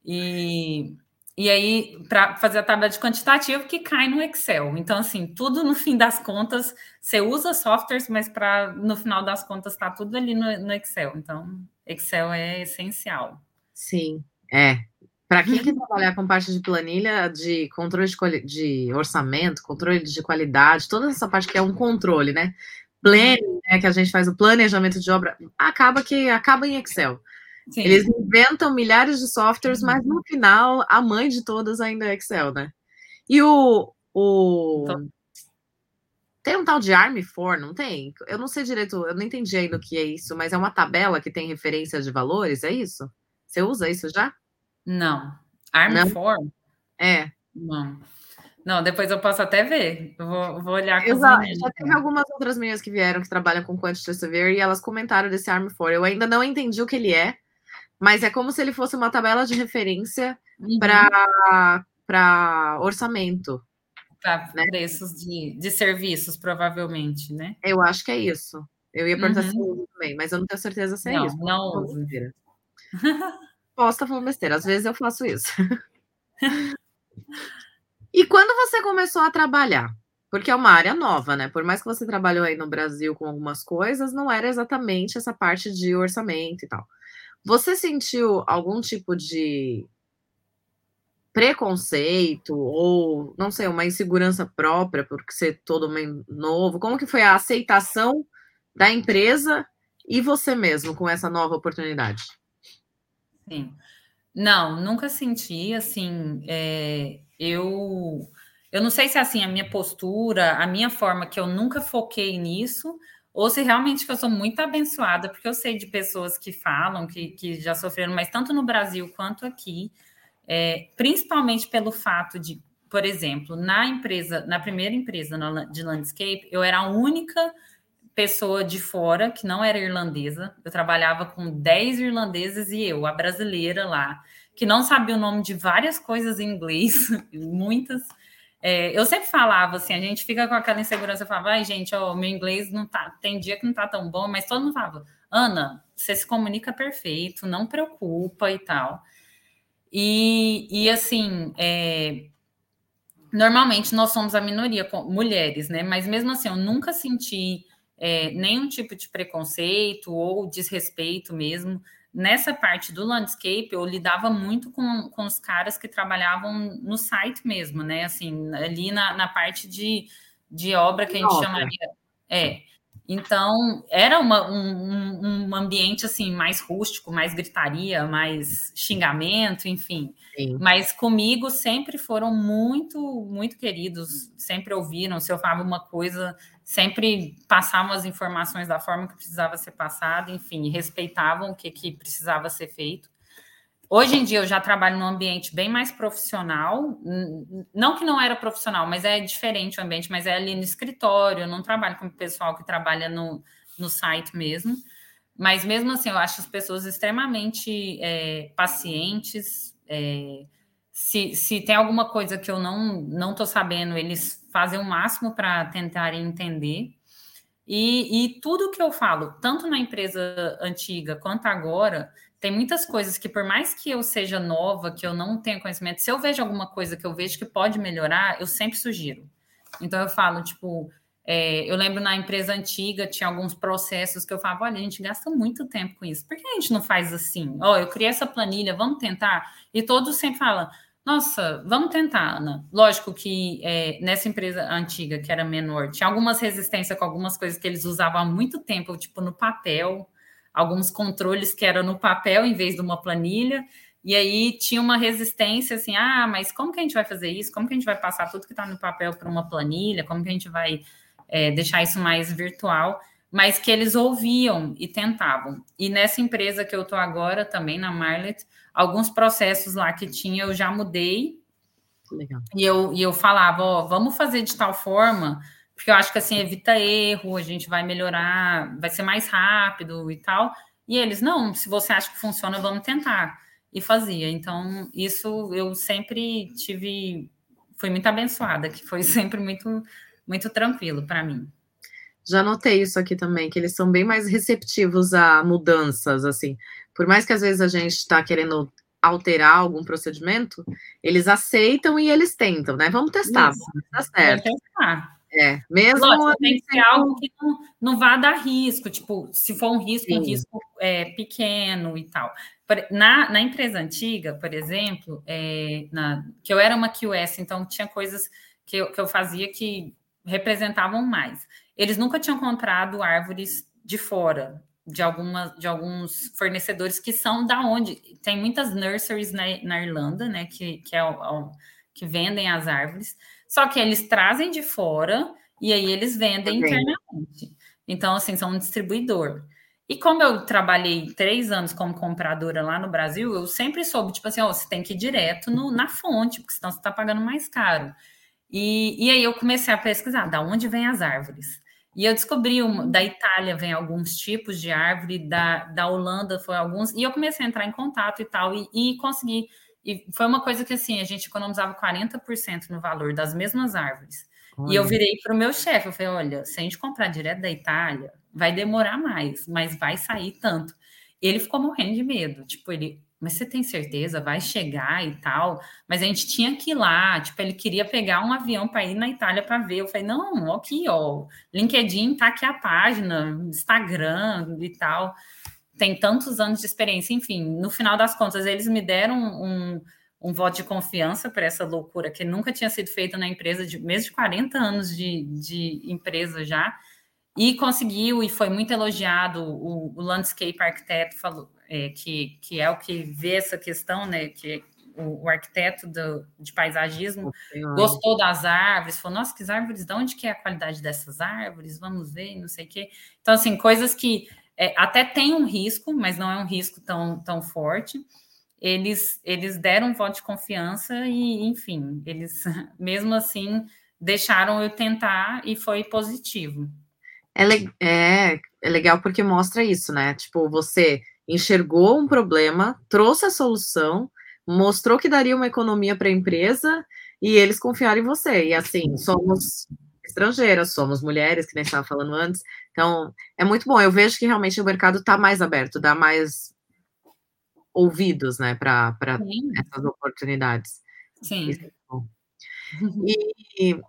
E, e aí, para fazer a tabela de quantitativo que cai no Excel. Então, assim, tudo no fim das contas, você usa softwares, mas para no final das contas está tudo ali no, no, Excel. Então, Excel é essencial. Sim, é. Para quem quer trabalhar com parte de planilha, de controle de, de, orçamento, controle de qualidade, toda essa parte que é um controle, né? Planning, né, que a gente faz o planejamento de obra, acaba que acaba em Excel. Sim. Eles inventam milhares de softwares, mas no final a mãe de todas ainda é Excel, né? E o. o... Então... Tem um tal de Arm4, não tem? Eu não sei direito, eu não entendi ainda o que é isso, mas é uma tabela que tem referência de valores, é isso? Você usa isso já? Não. Arm4? É. Não. Não, depois eu posso até ver. Eu vou, vou olhar com Exato. Já teve algumas outras meninas que vieram que trabalham com Quantity Severe e elas comentaram desse Arm 4. Eu ainda não entendi o que ele é, mas é como se ele fosse uma tabela de referência uhum. para orçamento. Para né? preços de, de serviços, provavelmente, né? Eu acho que é isso. Eu ia perguntar uhum. se usa também, mas eu não tenho certeza se é não, isso. Não, não uso. Posso estar falando besteira, às vezes eu faço isso. e quando você começou a trabalhar? Porque é uma área nova, né? Por mais que você trabalhou aí no Brasil com algumas coisas, não era exatamente essa parte de orçamento e tal. Você sentiu algum tipo de preconceito ou, não sei, uma insegurança própria por ser todo mundo novo? Como que foi a aceitação da empresa e você mesmo com essa nova oportunidade? Sim. Não, nunca senti, assim, é, eu... Eu não sei se, assim, a minha postura, a minha forma, que eu nunca foquei nisso, ou se realmente eu sou muito abençoada, porque eu sei de pessoas que falam, que, que já sofreram, mas tanto no Brasil quanto aqui, é, principalmente pelo fato de, por exemplo, na empresa, na primeira empresa de landscape, eu era a única pessoa de fora, que não era irlandesa. Eu trabalhava com 10 irlandeses e eu, a brasileira lá, que não sabia o nome de várias coisas em inglês, muitas. É, eu sempre falava assim, a gente fica com aquela insegurança, eu falava, ai, gente, meu inglês não tá, tem dia que não tá tão bom, mas todo mundo falava, Ana, você se comunica perfeito, não preocupa e tal. E, e assim, é, normalmente nós somos a minoria, mulheres, né? Mas mesmo assim, eu nunca senti é, nenhum tipo de preconceito ou desrespeito mesmo. Nessa parte do landscape, eu lidava muito com, com os caras que trabalhavam no site mesmo, né? Assim, ali na, na parte de, de obra que a gente chamaria. É. Então, era uma, um, um ambiente assim mais rústico, mais gritaria, mais xingamento, enfim. Sim. Mas comigo sempre foram muito, muito queridos, sempre ouviram. Se eu falava uma coisa, sempre passavam as informações da forma que precisava ser passada, enfim, respeitavam o que, que precisava ser feito. Hoje em dia eu já trabalho num ambiente bem mais profissional, não que não era profissional, mas é diferente o ambiente, mas é ali no escritório, eu não trabalho com o pessoal que trabalha no, no site mesmo. Mas mesmo assim, eu acho as pessoas extremamente é, pacientes. É, se, se tem alguma coisa que eu não não estou sabendo, eles fazer o máximo para tentarem entender. E, e, tudo que eu falo, tanto na empresa antiga quanto agora, tem muitas coisas que, por mais que eu seja nova, que eu não tenha conhecimento, se eu vejo alguma coisa que eu vejo que pode melhorar, eu sempre sugiro. Então eu falo, tipo, é, eu lembro na empresa antiga, tinha alguns processos que eu falava, olha, a gente gasta muito tempo com isso, por que a gente não faz assim? Ó, oh, eu criei essa planilha, vamos tentar? E todos sempre falam, nossa, vamos tentar, Ana. Lógico que é, nessa empresa antiga, que era menor, tinha algumas resistências com algumas coisas que eles usavam há muito tempo, tipo no papel, alguns controles que eram no papel em vez de uma planilha. E aí tinha uma resistência assim: ah, mas como que a gente vai fazer isso? Como que a gente vai passar tudo que está no papel para uma planilha? Como que a gente vai é, deixar isso mais virtual? Mas que eles ouviam e tentavam. E nessa empresa que eu estou agora, também na Marlet, alguns processos lá que tinha, eu já mudei. Legal. E eu, e eu falava, ó, vamos fazer de tal forma, porque eu acho que assim evita erro, a gente vai melhorar, vai ser mais rápido e tal. E eles, não, se você acha que funciona, vamos tentar. E fazia. Então, isso eu sempre tive, fui muito abençoada, que foi sempre muito, muito tranquilo para mim. Já notei isso aqui também, que eles são bem mais receptivos a mudanças, assim. Por mais que às vezes a gente está querendo alterar algum procedimento, eles aceitam e eles tentam, né? Vamos testar, isso. vamos dar certo. Vamos testar. É, mesmo. Lógico, tem que ser algo que não, não vá dar risco, tipo, se for um risco, Sim. um risco é, pequeno e tal. Na, na empresa antiga, por exemplo, é, na, que eu era uma QS, então tinha coisas que eu, que eu fazia que representavam mais. Eles nunca tinham comprado árvores de fora, de, alguma, de alguns fornecedores que são da onde. Tem muitas nurseries na, na Irlanda, né? Que, que, é que vendem as árvores. Só que eles trazem de fora e aí eles vendem internamente. Então, assim, são um distribuidor. E como eu trabalhei três anos como compradora lá no Brasil, eu sempre soube, tipo assim, ó, você tem que ir direto no, na fonte, porque senão você está pagando mais caro. E, e aí eu comecei a pesquisar, da onde vêm as árvores? E eu descobri, uma, da Itália vem alguns tipos de árvore, da, da Holanda foi alguns, e eu comecei a entrar em contato e tal, e, e consegui. E foi uma coisa que, assim, a gente economizava 40% no valor das mesmas árvores. Olha. E eu virei para o meu chefe, eu falei, olha, se a gente comprar direto da Itália, vai demorar mais, mas vai sair tanto. Ele ficou morrendo de medo, tipo, ele, mas você tem certeza? Vai chegar e tal? Mas a gente tinha que ir lá, tipo, ele queria pegar um avião para ir na Itália para ver. Eu falei, não, aqui, ó, LinkedIn tá aqui a página, Instagram e tal. Tem tantos anos de experiência, enfim, no final das contas, eles me deram um, um voto de confiança para essa loucura que nunca tinha sido feita na empresa, de mesmo de 40 anos de, de empresa já, e conseguiu, e foi muito elogiado. O, o landscape arquiteto falou, é, que, que é o que vê essa questão, né? Que o, o arquiteto do, de paisagismo gostou das árvores, falou, nossa, que árvores, de onde que é a qualidade dessas árvores? Vamos ver, não sei o quê. Então, assim, coisas que é, até tem um risco, mas não é um risco tão, tão forte. Eles, eles deram um voto de confiança e, enfim, eles mesmo assim deixaram eu tentar e foi positivo. É, é, é legal porque mostra isso, né? Tipo, você enxergou um problema, trouxe a solução, mostrou que daria uma economia para a empresa e eles confiaram em você. E assim, somos estrangeiras, somos mulheres, que nem estava falando antes. Então, é muito bom. Eu vejo que realmente o mercado está mais aberto, dá mais ouvidos, né, para essas oportunidades. Sim. É e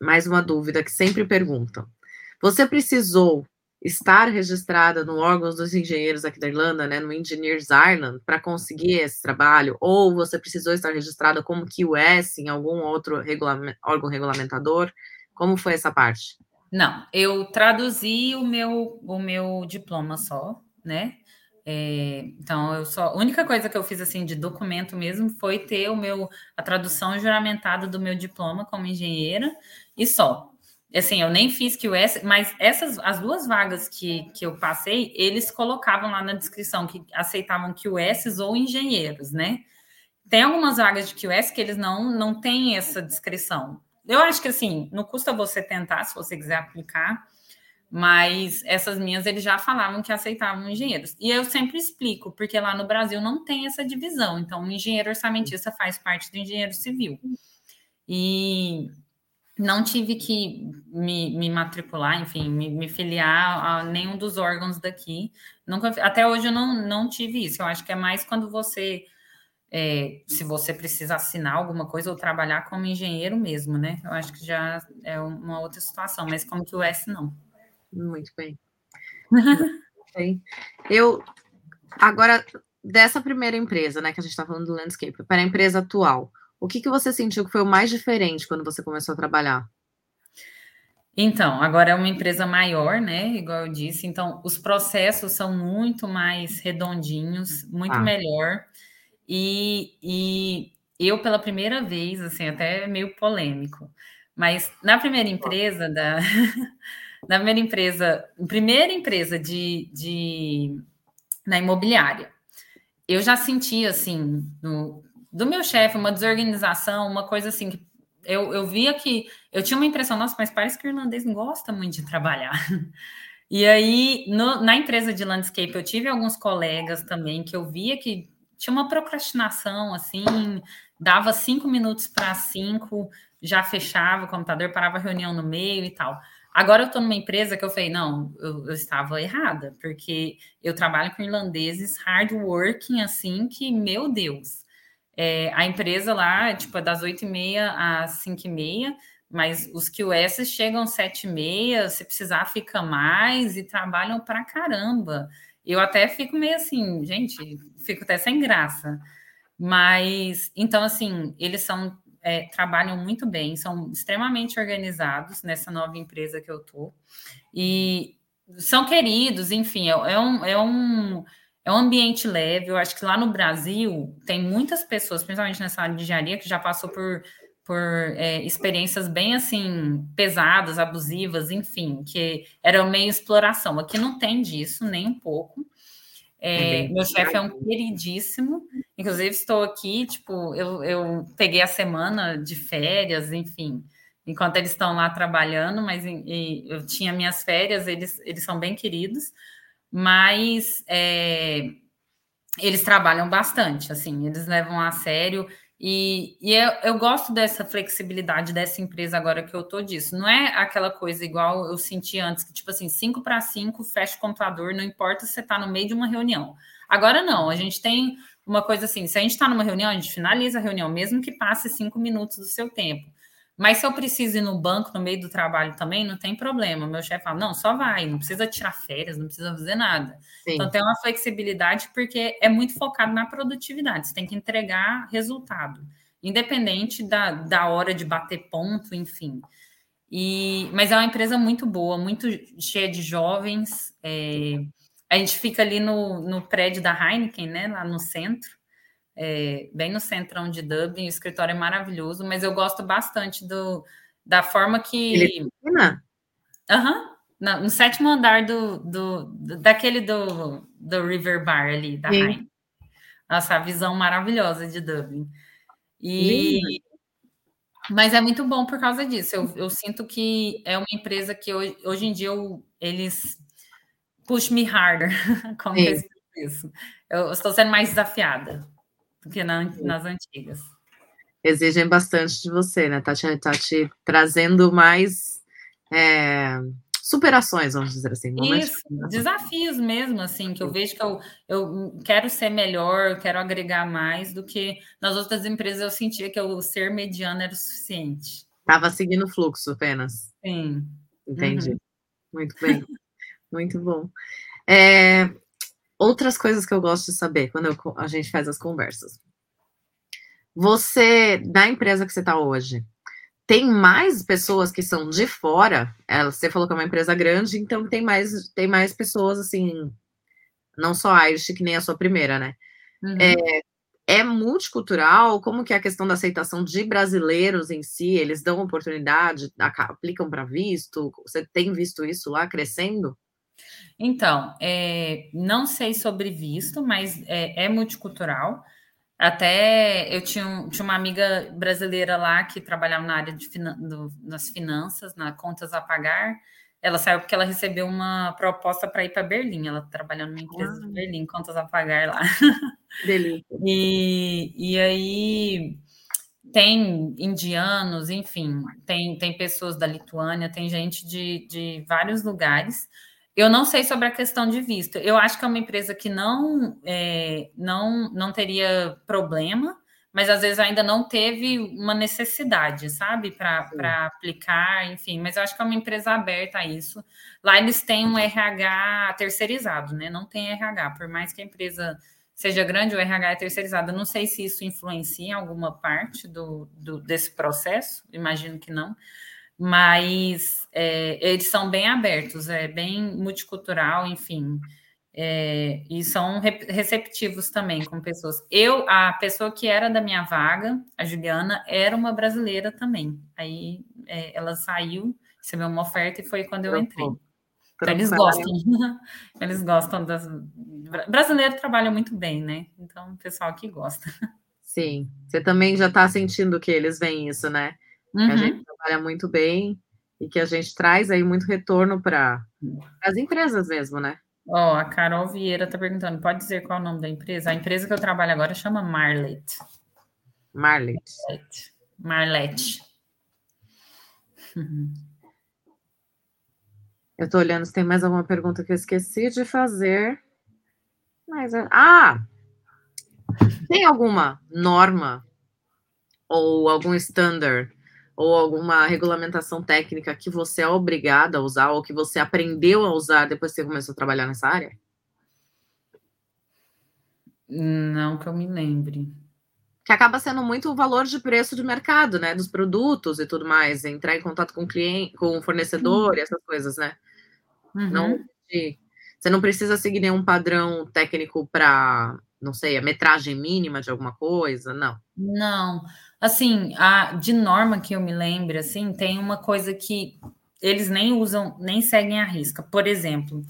mais uma dúvida que sempre perguntam. Você precisou estar registrada no órgão dos engenheiros aqui da Irlanda, né, no Engineers Ireland, para conseguir esse trabalho, ou você precisou estar registrada como QS em algum outro órgão regulamentador? Como foi essa parte? Não, eu traduzi o meu, o meu diploma só, né? É, então, eu só, a única coisa que eu fiz assim de documento mesmo foi ter o meu a tradução juramentada do meu diploma como engenheira e só assim, eu nem fiz QS, mas essas as duas vagas que, que eu passei, eles colocavam lá na descrição que aceitavam QS ou engenheiros, né? Tem algumas vagas de QS que eles não não têm essa descrição. Eu acho que assim, não custa você tentar se você quiser aplicar, mas essas minhas eles já falavam que aceitavam engenheiros. E eu sempre explico, porque lá no Brasil não tem essa divisão. Então, o engenheiro orçamentista faz parte do engenheiro civil. E não tive que me, me matricular, enfim, me, me, filiar a nenhum dos órgãos daqui. Nunca, até hoje eu não, não tive isso. Eu acho que é mais quando você, é, se você precisa assinar alguma coisa ou trabalhar como engenheiro mesmo, né? Eu acho que já é uma outra situação, mas como que o S não. Muito bem. eu agora dessa primeira empresa, né, que a gente está falando do landscape, para a empresa atual. O que, que você sentiu que foi o mais diferente quando você começou a trabalhar? Então, agora é uma empresa maior, né? Igual eu disse, então os processos são muito mais redondinhos, muito ah. melhor. E, e eu, pela primeira vez, assim, até meio polêmico, mas na primeira empresa da. na primeira empresa, primeira empresa de, de na imobiliária, eu já senti assim, no, do meu chefe, uma desorganização, uma coisa assim que eu, eu via que eu tinha uma impressão, nossa, mas parece que o irlandês não gosta muito de trabalhar. E aí, no, na empresa de landscape, eu tive alguns colegas também que eu via que tinha uma procrastinação, assim, dava cinco minutos para cinco, já fechava o computador, parava a reunião no meio e tal. Agora eu estou numa empresa que eu falei, não, eu, eu, estava errada, porque eu trabalho com irlandeses hardworking, assim, que, meu Deus, é, a empresa lá, tipo, é das 8h30 às 5h30, mas os QS chegam às 7h30, se precisar fica mais e trabalham pra caramba. Eu até fico meio assim, gente, fico até sem graça. Mas, então, assim, eles são, é, trabalham muito bem, são extremamente organizados nessa nova empresa que eu tô. E são queridos, enfim, é, é um, é um é um ambiente leve. Eu acho que lá no Brasil tem muitas pessoas, principalmente nessa área de engenharia, que já passou por, por é, experiências bem assim pesadas, abusivas, enfim, que era meio exploração. Aqui não tem disso nem um pouco. É, é meu chefe é um queridíssimo. Inclusive, estou aqui, tipo, eu, eu peguei a semana de férias, enfim, enquanto eles estão lá trabalhando, mas eu tinha minhas férias, eles, eles são bem queridos, mas é, eles trabalham bastante, assim, eles levam a sério. E, e eu, eu, gosto dessa flexibilidade dessa empresa agora que eu tô disso. Não é aquela coisa igual eu senti antes, que tipo assim, 5 para 5, fecha o computador, não importa se você está no meio de uma reunião. Agora não, a gente tem uma coisa assim: se a gente está numa reunião, a gente finaliza a reunião, mesmo que passe cinco minutos do seu tempo. Mas se eu preciso ir no banco no meio do trabalho também, não tem problema. Meu chefe fala: não, só vai, não precisa tirar férias, não precisa fazer nada. Sim. Então tem uma flexibilidade porque é muito focado na produtividade. Você tem que entregar resultado, independente da, da hora de bater ponto, enfim. E, mas é uma empresa muito boa, muito cheia de jovens. É, a gente fica ali no, no prédio da Heineken, né, lá no centro é, bem no centrão de Dublin, o escritório é maravilhoso, mas eu gosto bastante do, da forma que. Aham. Uhum, no sétimo andar do, do, do, daquele do, do River Bar ali, da Sim. Nossa, a visão maravilhosa de Dublin. E. Mas é muito bom por causa disso. Eu, eu sinto que é uma empresa que hoje, hoje em dia eu, eles push me harder. Como isso? Eu estou sendo mais desafiada do que na, nas antigas. Exigem bastante de você, né? Tá te, tá te trazendo mais é, superações, vamos dizer assim. Isso, desafios mesmo, assim, que eu vejo que eu, eu quero ser melhor, quero agregar mais do que nas outras empresas eu sentia que eu ser mediano era o suficiente. Estava seguindo o fluxo apenas. Sim. Entendi. Uhum. Muito bem. Muito bom. É, outras coisas que eu gosto de saber quando eu, a gente faz as conversas. Você, da empresa que você está hoje, tem mais pessoas que são de fora? Ela, você falou que é uma empresa grande, então tem mais, tem mais pessoas assim, não só Irish, que nem a sua primeira, né? Uhum. É, é multicultural? Como que é a questão da aceitação de brasileiros em si? Eles dão oportunidade, aplicam para visto? Você tem visto isso lá crescendo? Então, é, não sei sobre visto, mas é, é multicultural. Até eu tinha, tinha uma amiga brasileira lá que trabalhava na área de do, das finanças, na contas a pagar. Ela saiu porque ela recebeu uma proposta para ir para Berlim. Ela trabalhando numa empresa ah. de Berlim, contas a pagar lá. Delícia. E, e aí tem indianos, enfim, tem, tem pessoas da Lituânia, tem gente de, de vários lugares. Eu não sei sobre a questão de visto. Eu acho que é uma empresa que não, é, não, não teria problema, mas às vezes ainda não teve uma necessidade, sabe, para aplicar, enfim. Mas eu acho que é uma empresa aberta a isso. Lá eles têm um RH terceirizado, né? Não tem RH, por mais que a empresa seja grande, o RH é terceirizado. Eu não sei se isso influencia em alguma parte do, do desse processo, imagino que não mas é, eles são bem abertos, é bem multicultural, enfim, é, e são receptivos também com pessoas. Eu, a pessoa que era da minha vaga, a Juliana, era uma brasileira também. Aí é, ela saiu, recebeu uma oferta e foi quando eu entrei. Então, eles gostam, eles gostam das. Brasileiro trabalha muito bem, né? Então, o pessoal que gosta. Sim, você também já está sentindo que eles veem isso, né? Uhum. a gente trabalha muito bem e que a gente traz aí muito retorno para as empresas mesmo, né? Ó, oh, a Carol Vieira está perguntando, pode dizer qual é o nome da empresa? A empresa que eu trabalho agora chama Marlet. Marlet. Marlet. Eu estou olhando se tem mais alguma pergunta que eu esqueci de fazer. Mas, ah! Tem alguma norma ou algum standard ou alguma regulamentação técnica que você é obrigada a usar ou que você aprendeu a usar depois que você começou a trabalhar nessa área? Não que eu me lembre. Que acaba sendo muito o valor de preço de mercado, né? Dos produtos e tudo mais, entrar em contato com o cliente, com o fornecedor uhum. e essas coisas, né? Uhum. Não, você não precisa seguir nenhum padrão técnico para, não sei, a metragem mínima de alguma coisa, não. Não. Assim, a, de norma que eu me lembro, assim, tem uma coisa que eles nem usam, nem seguem a risca. Por exemplo,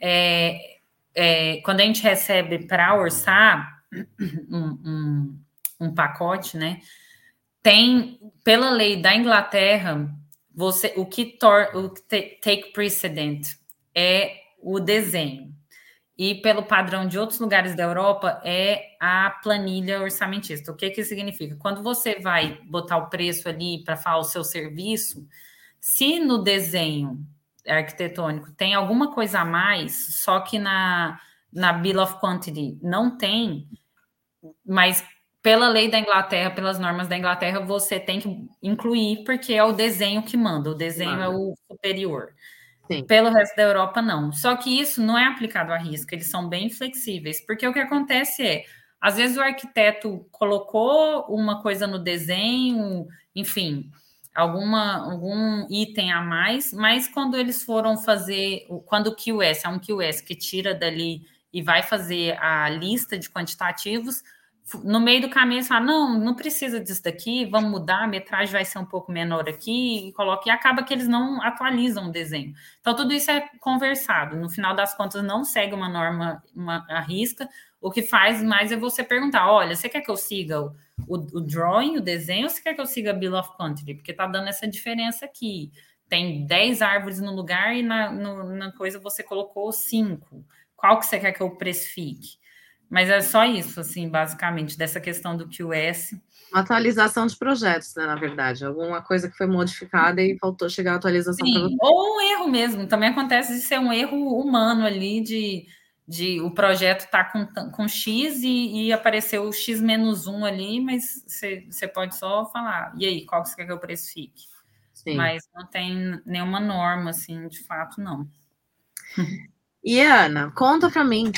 é, é, quando a gente recebe para orçar um, um, um, pacote, né? Tem, pela lei da Inglaterra, você o que, tor, o que take precedent é o desenho. E pelo padrão de outros lugares da Europa é a planilha orçamentista. O que que significa? Quando você vai botar o preço ali para falar o seu serviço, se no desenho arquitetônico tem alguma coisa a mais, só que na, na Bill of Quantity não tem, mas pela lei da Inglaterra, pelas normas da Inglaterra, você tem que incluir, porque é o desenho que manda, o desenho é o superior. Sim. Pelo resto da Europa, não. Só que isso não é aplicado a risco, eles são bem flexíveis, porque o que acontece é, às vezes o arquiteto colocou uma coisa no desenho, enfim, alguma, algum item a mais, mas quando eles foram fazer, quando o QS, é um QS que tira dali e vai fazer a lista de quantitativos, no meio do caminho eles falam, não, não precisa disso daqui, vamos mudar, a metragem vai ser um pouco menor aqui, e coloca, e acaba que eles não atualizam o desenho. Então, tudo isso é conversado. No final das contas, não segue uma norma, uma a risca. O que faz mais é você perguntar: olha, você quer que eu siga o, o, o drawing, o desenho, ou você quer que eu siga a Bill of Country? Porque tá dando essa diferença aqui. Tem 10 árvores no lugar e na, no, na coisa você colocou 5. Qual que você quer que eu precifique? Mas é só isso, assim, basicamente, dessa questão do QS. Uma atualização de projetos, né, na verdade. Alguma coisa que foi modificada e faltou chegar a atualização. Sim, ou um erro mesmo. Também acontece de ser um erro humano ali, de, de o projeto tá com, com X e, e apareceu o X menos um ali, mas você pode só falar, e aí, qual que você quer que eu precifique? Sim. Mas não tem nenhuma norma, assim, de fato, não. E Ana, conta para mim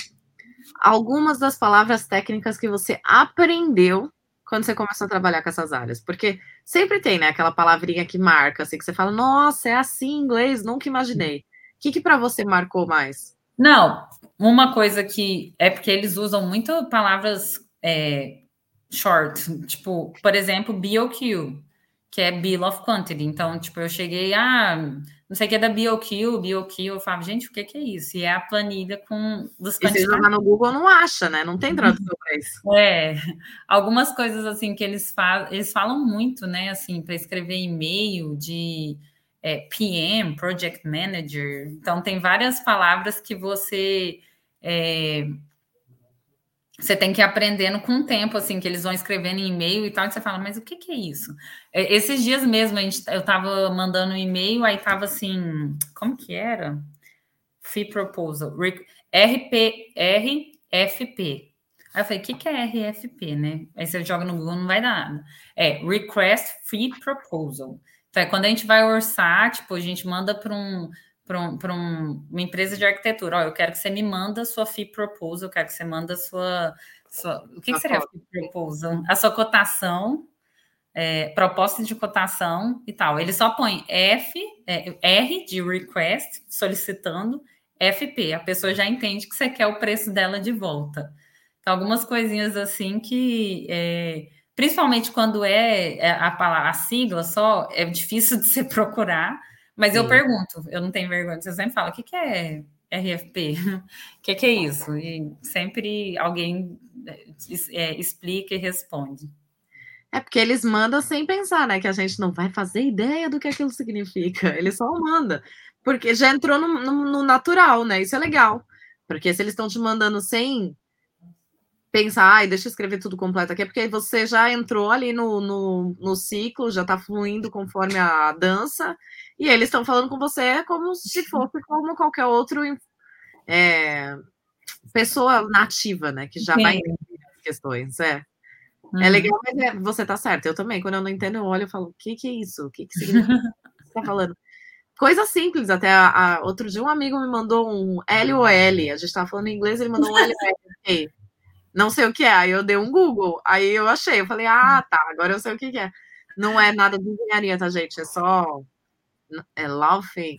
algumas das palavras técnicas que você aprendeu quando você começou a trabalhar com essas áreas? Porque sempre tem, né, aquela palavrinha que marca, assim, que você fala, nossa, é assim em inglês, nunca imaginei. O que, que para você marcou mais? Não, uma coisa que é porque eles usam muito palavras é, short, tipo, por exemplo, BOQ, que é Bill of Quantity. Então, tipo, eu cheguei, ah, não sei o que é da BioQ, BioQ, eu falo, gente, o que, que é isso? E é a planilha com dos E se jogar no Google, não acha, né? Não tem tradução para isso. É, algumas coisas assim que eles falam, eles falam muito, né? Assim, para escrever e-mail de é, PM, Project Manager. Então, tem várias palavras que você é, você tem que ir aprendendo com o tempo, assim, que eles vão escrevendo em e-mail e tal, e você fala, mas o que, que é isso? É, esses dias mesmo, a gente, eu estava mandando um e-mail, aí estava assim, como que era? Fee Proposal, RP, RFP. Aí eu falei, o que, que é RFP, né? Aí você joga no Google, não vai dar nada. É Request Fee Proposal. Então, é quando a gente vai orçar, tipo, a gente manda para um para um, um, uma empresa de arquitetura, ó, eu quero que você me manda a sua fee proposal, eu quero que você manda a sua, sua o que, que seria a fee proposal? A sua cotação, é, proposta de cotação e tal. Ele só põe F, é, R de request, solicitando, FP. A pessoa já entende que você quer o preço dela de volta. Então, algumas coisinhas assim que, é, principalmente quando é, é a, a sigla só, é difícil de se procurar, mas eu pergunto, eu não tenho vergonha, você sempre fala, o que, que é RFP? O que, que, é isso? E sempre alguém é, explica e responde. É porque eles mandam sem pensar, né? Que a gente não vai fazer ideia do que aquilo significa. Ele só manda. Porque já entrou no, no, no natural, né? Isso é legal. Porque se eles estão te mandando sem pensar, ai, deixa eu escrever tudo completo aqui, é porque você já entrou ali no, no, no ciclo, já está fluindo conforme a dança, e eles estão falando com você como se fosse como qualquer outro é, pessoa nativa, né? Que já Sim. vai entender as questões. É. Uhum. É legal, mas é, você tá certo. Eu também, quando eu não entendo, eu olho e falo, o que, que é isso? O que, que significa? você tá falando? Coisa simples, até a, a, outro dia um amigo me mandou um LOL. A gente estava falando em inglês, ele mandou um LOL não sei o que é. Aí eu dei um Google, aí eu achei, eu falei, ah, tá, agora eu sei o que, é. Não é nada de engenharia, tá, gente? É só. É laughing.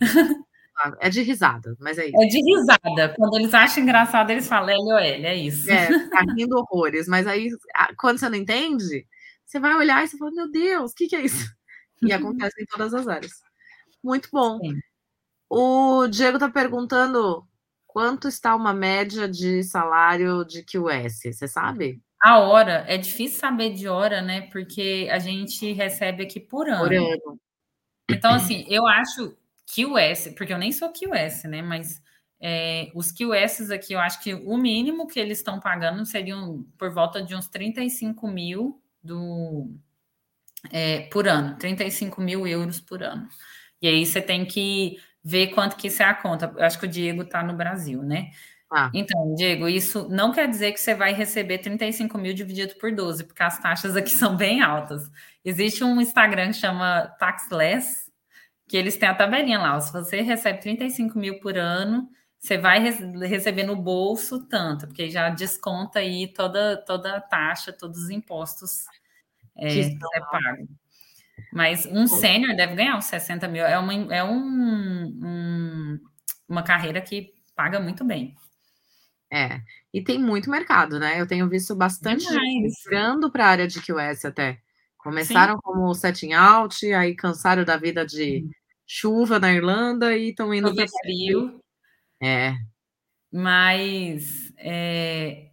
É de risada, mas é isso. É de risada. Quando eles acham engraçado, eles falam LOL, é isso. É, tá rindo horrores. Mas aí, quando você não entende, você vai olhar e você fala, meu Deus, o que, que é isso? E acontece em todas as áreas. Muito bom. Sim. O Diego tá perguntando quanto está uma média de salário de QS? Você sabe? A hora, é difícil saber de hora, né? Porque a gente recebe aqui por ano. Por ano. Então, assim, eu acho QS, porque eu nem sou QS, né? Mas é, os QS aqui, eu acho que o mínimo que eles estão pagando seriam por volta de uns 35 mil do, é, por ano, 35 mil euros por ano. E aí você tem que ver quanto que isso é a conta. Eu acho que o Diego está no Brasil, né? Ah. Então, Diego, isso não quer dizer que você vai receber 35 mil dividido por 12, porque as taxas aqui são bem altas. Existe um Instagram que chama Taxless, que eles têm a tabelinha lá. Se você recebe 35 mil por ano, você vai receber no bolso tanto, porque já desconta aí toda, toda a taxa, todos os impostos é, que é pago. Mas um sênior deve ganhar uns 60 mil. É, uma, é um, um, uma carreira que paga muito bem. É, e tem muito mercado, né? Eu tenho visto bastante migrando para a área de QS até. Começaram Sim. como setting out, aí cansaram da vida de chuva na Irlanda e estão indo para frio. É. Mas é,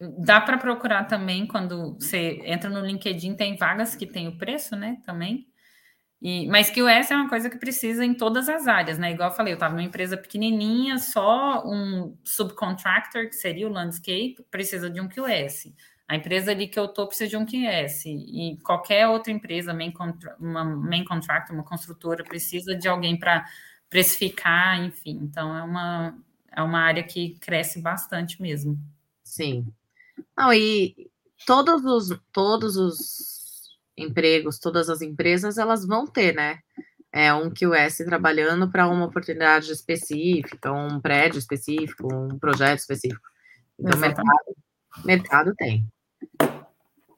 Dá para procurar também quando você entra no LinkedIn, tem vagas que tem o preço, né? Também. E, mas que o S é uma coisa que precisa em todas as áreas, né? Igual eu falei, eu estava numa empresa pequenininha, só um subcontractor, que seria o landscape, precisa de um QS. A empresa ali que eu estou precisa de um QS. E qualquer outra empresa, main uma main contractor, uma construtora, precisa de alguém para precificar, enfim. Então, é uma, é uma área que cresce bastante mesmo. Sim, não, e todos os, todos os empregos, todas as empresas, elas vão ter, né? É um QS trabalhando para uma oportunidade específica, um prédio específico, um projeto específico. Então, mercado, mercado tem.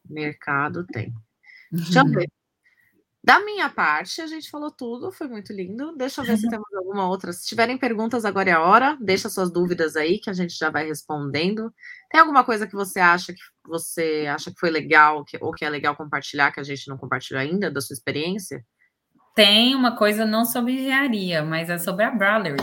Mercado tem. Deixa eu ver. Da minha parte, a gente falou tudo, foi muito lindo. Deixa eu ver se temos alguma outra. Se tiverem perguntas, agora é a hora. Deixa suas dúvidas aí, que a gente já vai respondendo. Tem alguma coisa que você acha que você acha que foi legal, que, ou que é legal compartilhar, que a gente não compartilhou ainda, da sua experiência? Tem uma coisa não sobre engenharia, mas é sobre a Brawlery.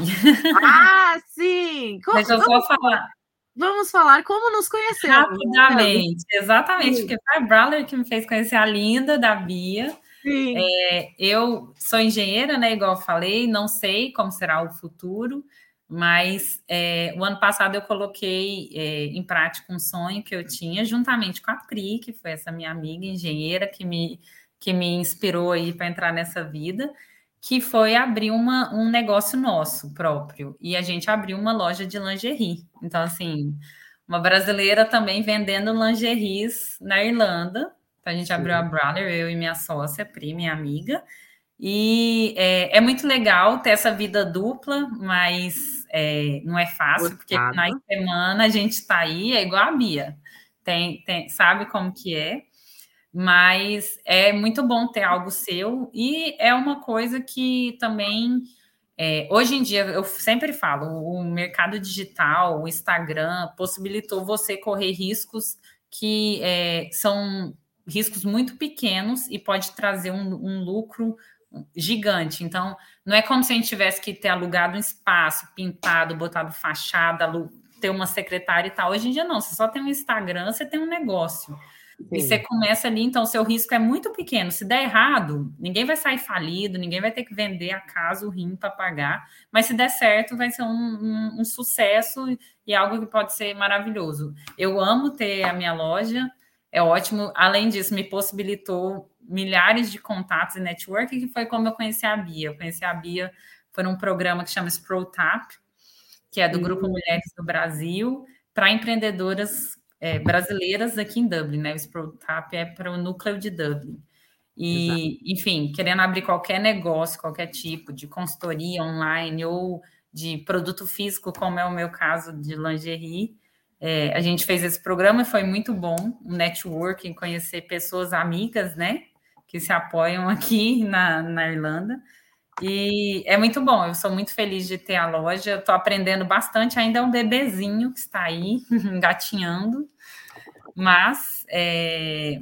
Ah, sim! Como, Deixa eu só falar. Vamos falar como nos conhecemos. Rapidamente, exatamente, sim. porque foi a Brawler que me fez conhecer a linda da Bia. É, eu sou engenheira, né? Igual eu falei, não sei como será o futuro, mas é, o ano passado eu coloquei é, em prática um sonho que eu tinha, juntamente com a Pri, que foi essa minha amiga engenheira que me, que me inspirou aí para entrar nessa vida, que foi abrir uma, um negócio nosso próprio. E a gente abriu uma loja de lingerie. Então, assim, uma brasileira também vendendo lingeries na Irlanda. Então, a gente abriu a Brother, eu e minha sócia, Pri, minha amiga. E é, é, muito legal ter essa vida dupla, mas é, não é fácil, porque na semana a gente está aí, é igual a Bia, tem, tem, sabe como que é, mas é muito bom ter algo seu, e é uma coisa que também, é, hoje em dia, eu sempre falo, o mercado digital, o Instagram, possibilitou você correr riscos que é, são riscos muito pequenos e pode trazer um, um, lucro gigante. Então, não é como se a gente tivesse que ter alugado um espaço, pintado, botado fachada, ter uma secretária e tal. Hoje em dia, não. Você só tem um Instagram, você tem um negócio. Sim. E você começa ali, então, seu risco é muito pequeno. Se der errado, ninguém vai sair falido, ninguém vai ter que vender a casa, o rim para pagar. Mas se der certo, vai ser um, um, um sucesso e algo que pode ser maravilhoso. Eu amo ter a minha loja, é ótimo. Além disso, me possibilitou milhares de contatos e network, que foi como eu conheci a Bia. Eu conheci a Bia por um programa que chama Sprotap, que é do Grupo uhum. Mulheres do Brasil, para empreendedoras é, brasileiras aqui em Dublin, né? O Sprotap é para o núcleo de Dublin. E, Exato. enfim, querendo abrir qualquer negócio, qualquer tipo de consultoria online ou de produto físico, como é o meu caso de lingerie, é, a gente fez esse programa e foi muito bom, um networking, conhecer pessoas amigas, né, que se apoiam aqui na, na Irlanda. E é muito bom, eu sou muito feliz de ter a loja, estou aprendendo bastante, ainda é um bebezinho que está aí, engatinhando, mas é,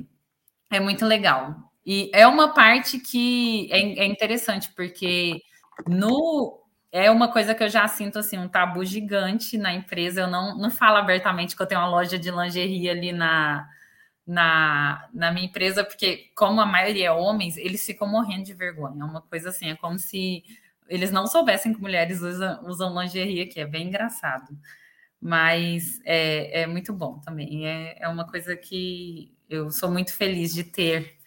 é muito legal. E é uma parte que é, é interessante, porque no é uma coisa que eu já sinto assim, um tabu gigante na empresa. Eu não, não falo abertamente que eu tenho uma loja de lingerie ali na, na, na minha empresa, porque, como a maioria é homens, eles ficam morrendo de vergonha. É uma coisa assim, é como se eles não soubessem que mulheres usam, usam lingerie aqui, é bem engraçado. Mas é, é muito bom também. É, é uma coisa que eu sou muito feliz de ter,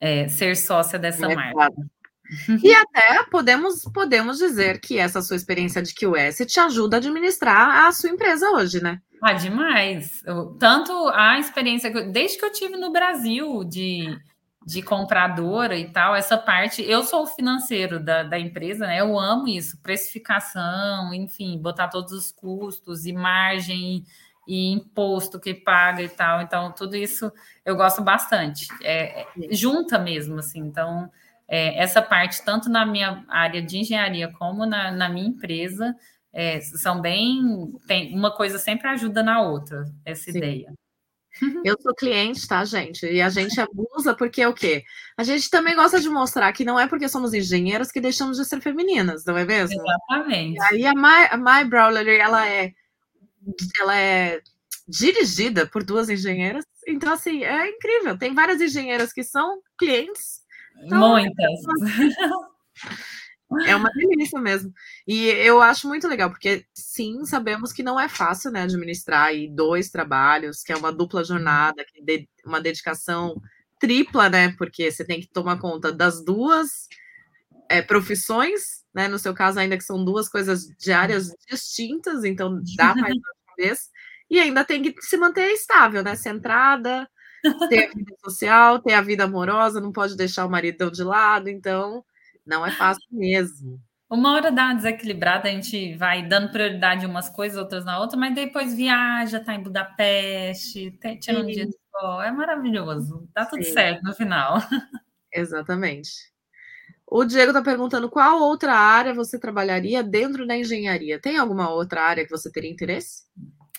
é, ser sócia dessa é marca. Claro. E até podemos, podemos dizer que essa sua experiência de QS te ajuda a administrar a sua empresa hoje, né? Ah, demais. Eu, tanto a experiência, que eu, desde que eu tive no Brasil de, de compradora e tal, essa parte, eu sou o financeiro da, da empresa, né? Eu amo isso, precificação, enfim, botar todos os custos e margem e imposto que paga e tal. Então, tudo isso eu gosto bastante. É, é junta mesmo, assim. Então, é, essa parte, tanto na minha área de engenharia como na, na minha empresa, é, são bem. Tem, uma coisa sempre ajuda na outra, essa Sim. ideia. Eu sou cliente, tá, gente? E a gente abusa porque é o quê? A gente também gosta de mostrar que não é porque somos engenheiras que deixamos de ser femininas, não é mesmo? Exatamente. E aí a My, a My Brawler, ela é, ela é dirigida por duas engenheiras, então assim, é incrível. Tem várias engenheiras que são clientes então, Muitas. É uma delícia mesmo. E eu acho muito legal, porque sim, sabemos que não é fácil, né, administrar aí dois trabalhos, que é uma dupla jornada, que uma dedicação tripla, né? Porque você tem que tomar conta das duas é, profissões, né? No seu caso, ainda que são duas coisas diárias distintas, então dá mais uma vez. E ainda tem que se manter estável, né? Centrada, ter a vida social, ter a vida amorosa, não pode deixar o maridão de lado, então não é fácil mesmo. Uma hora dá uma desequilibrada, a gente vai dando prioridade em umas coisas, outras na outra, mas depois viaja, tá em Budapeste, tira um dia de sol, é maravilhoso, dá tudo Sim. certo no final. Exatamente. O Diego está perguntando qual outra área você trabalharia dentro da engenharia. Tem alguma outra área que você teria interesse?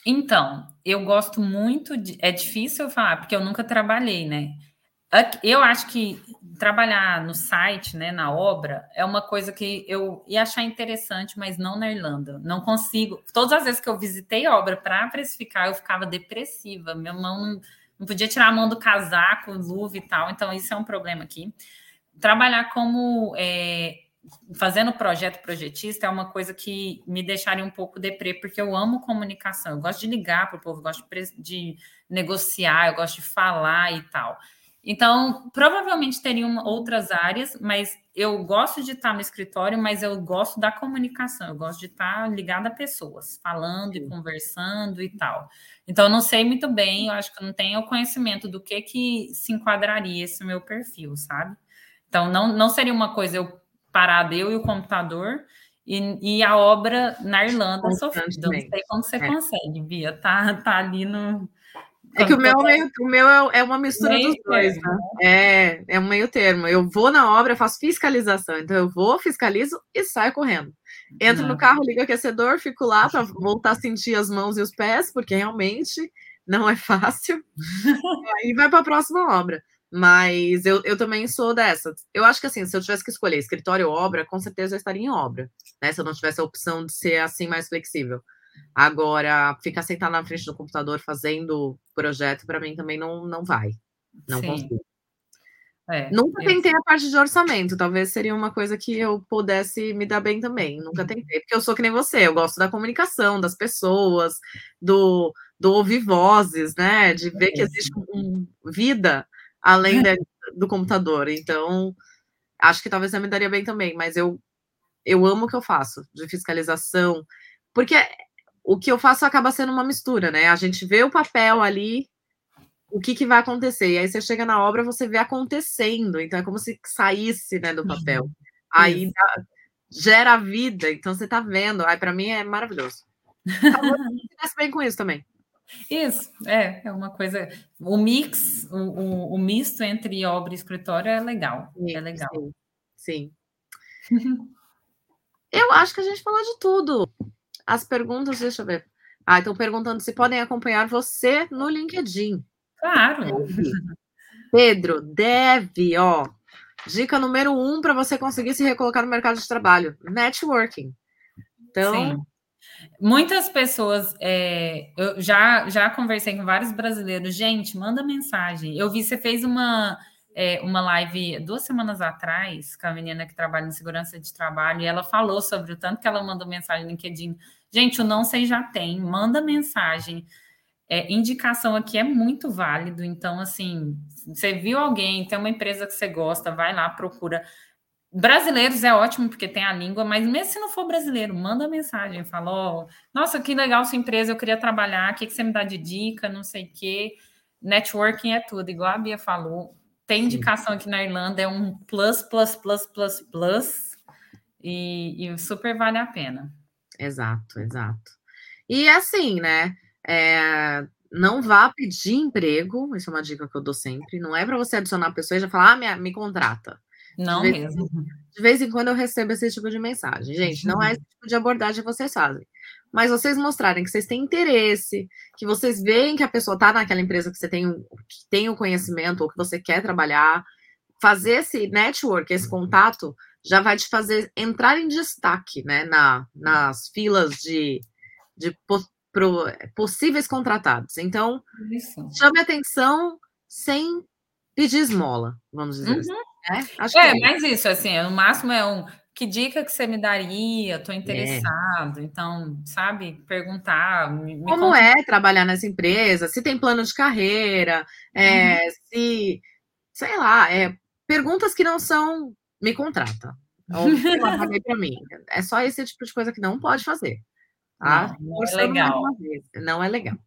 Então, eu gosto muito de. É difícil eu falar, porque eu nunca trabalhei, né? Eu acho que trabalhar no site, né, na obra, é uma coisa que eu ia achar interessante, mas não na Irlanda. Não consigo. Todas as vezes que eu visitei obra para precificar, eu ficava depressiva. Minha mão não, não podia tirar a mão do casaco, luva e tal. Então, isso é um problema aqui. Trabalhar como é, fazendo projeto projetista é uma coisa que me deixaria um pouco deprê, porque eu amo comunicação, eu gosto de ligar para o povo, eu gosto de, negociar, eu gosto de falar e tal. Então, provavelmente teriam outras áreas, mas eu gosto de estar no escritório, mas eu gosto da comunicação, eu gosto de estar ligada a pessoas, falando e conversando e tal. Então, eu não sei muito bem, eu acho que eu não tenho o conhecimento do que que se enquadraria esse meu perfil, sabe? Então, não, não seria uma coisa eu parada, eu e o computador, e, e a obra na Irlanda sofrida. Não sei como você é. consegue, Bia. Tá, tá ali no. É que o meu, meio, o meu é, é uma mistura meio dos dois, termo, né? É, é um meio termo. Eu vou na obra, faço fiscalização. Então eu vou, fiscalizo e saio correndo. Entro não. no carro, ligo o aquecedor, fico lá para voltar a sentir as mãos e os pés, porque realmente não é fácil. e vai para a próxima obra. Mas eu, eu também sou dessa. Eu acho que assim, se eu tivesse que escolher escritório ou obra, com certeza eu estaria em obra, né? Se eu não tivesse a opção de ser assim mais flexível. Agora, ficar sentado na frente do computador fazendo projeto, para mim também não, não vai. Não Sim. consigo. É, Nunca tentei a parte de orçamento, talvez seria uma coisa que eu pudesse me dar bem também. Nunca uhum. tentei, porque eu sou que nem você, eu gosto da comunicação, das pessoas, do, do ouvir vozes, né? De ver que existe um, vida além do computador. Então, acho que talvez eu me daria bem também, mas eu, eu amo o que eu faço de fiscalização, porque o que eu faço acaba sendo uma mistura, né? A gente vê o papel ali, o que, que vai acontecer, e aí você chega na obra, você vê acontecendo, então é como se saísse né, do uhum. papel. Aí dá, gera vida, então você tá vendo. Aí para mim é maravilhoso. Então, bem com isso também. Isso, é, é uma coisa. O mix, o, o, o misto entre obra e escritório é legal. Sim, é legal. Sim. sim. eu acho que a gente falou de tudo. As perguntas, deixa eu ver. Ah, estão perguntando se podem acompanhar você no LinkedIn. Claro. Deve. Pedro, deve, ó. Dica número um para você conseguir se recolocar no mercado de trabalho: networking. Então. Sim. Muitas pessoas, é, eu já, já conversei com vários brasileiros, gente, manda mensagem. Eu vi, você fez uma, é, uma live duas semanas atrás com a menina que trabalha em segurança de trabalho e ela falou sobre o tanto que ela mandou mensagem no LinkedIn. Gente, o não sei já tem, manda mensagem. É, indicação aqui é muito válido, então, assim, você viu alguém, tem uma empresa que você gosta, vai lá, procura. Brasileiros é ótimo porque tem a língua, mas mesmo se não for brasileiro, manda mensagem, fala, oh, nossa, que legal sua empresa, eu queria trabalhar, o que, que você me dá de dica, não sei o quê. Networking é tudo, igual a Bia falou. Tem indicação aqui na Irlanda, é um plus, plus, plus, plus, plus, e, e super vale a pena. Exato, exato. E assim, né? É, não vá pedir emprego, isso é uma dica que eu dou sempre. Não é para você adicionar a pessoa e já falar, ah, me, me contrata. Não de mesmo. de vez em quando eu recebo esse tipo de mensagem. Gente, não é esse tipo de abordagem que vocês fazem. Mas vocês mostrarem que vocês têm interesse, que vocês veem que a pessoa está naquela empresa que você tem, que tem o conhecimento ou que você quer trabalhar, fazer esse network, esse contato, já vai te fazer entrar em destaque, né, na, nas filas de, de pro, possíveis contratados. Então, Isso. chame atenção sem pedir esmola, vamos dizer assim, uhum. assim. Né? Acho é, é, mas isso, assim, no máximo é um que dica que você me daria? Estou é. interessado. É. Então, sabe, perguntar. Me, me Como conta... é trabalhar nessa empresa? Se tem plano de carreira, é, uhum. se, sei lá, é, perguntas que não são me contrata. Ou para mim. É só esse tipo de coisa que não pode fazer. Tá? Não, não é legal. Não é legal.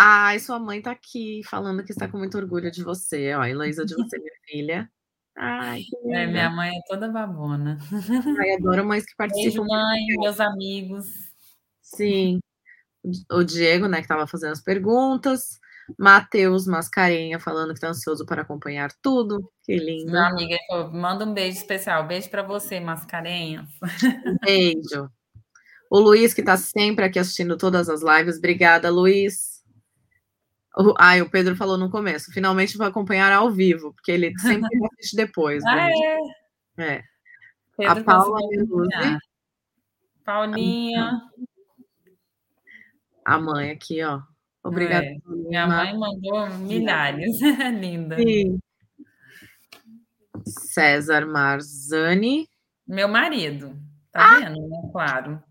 Ai, sua mãe tá aqui falando que está com muito orgulho de você. Ó, Heloísa, de você, minha filha. Ai, é, minha mãe é toda babona. Ai, adoro mães que participam. Beijo, mãe, meus amigos. Sim. O Diego, né, que estava fazendo as perguntas. Matheus Mascarenha falando que está ansioso para acompanhar tudo. Que lindo. Minha amiga, manda um beijo especial. Beijo para você, Mascarenha. Beijo. O Luiz, que está sempre aqui assistindo todas as lives. Obrigada, Luiz. O, ai, o Pedro falou no começo. Finalmente vou acompanhar ao vivo, porque ele sempre assiste depois. ah, né? é? É. Pedro a Paula Meluzi. Paulinha. A mãe aqui, ó. Obrigada. É. Minha mãe mandou milhares. Linda. Sim. César Marzani. Meu marido. Tá ah. vendo? Né? Claro.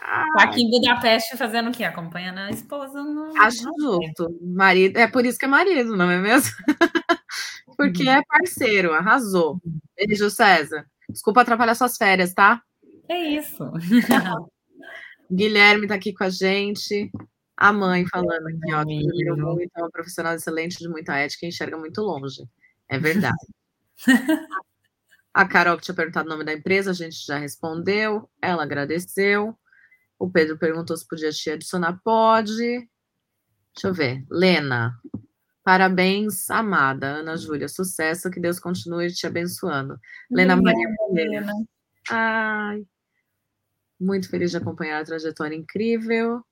Tá aqui em Budapeste fazendo o quê? Acompanhando a esposa no. Acho justo. Marido, é por isso que é marido, não é mesmo? Porque uhum. é parceiro, arrasou. Beijo, César. Desculpa atrapalhar suas férias, tá? É isso. Guilherme tá aqui com a gente. A mãe falando aqui, ó, que muito, é uma profissional excelente de muita ética e enxerga muito longe. É verdade. a Carol que tinha perguntado o nome da empresa, a gente já respondeu. Ela agradeceu. O Pedro perguntou se podia te adicionar. Pode. Deixa eu ver. Lena. Parabéns, amada. Ana Júlia, sucesso. Que Deus continue te abençoando. Lena Maria Lena. Ai. Muito feliz de acompanhar a trajetória incrível.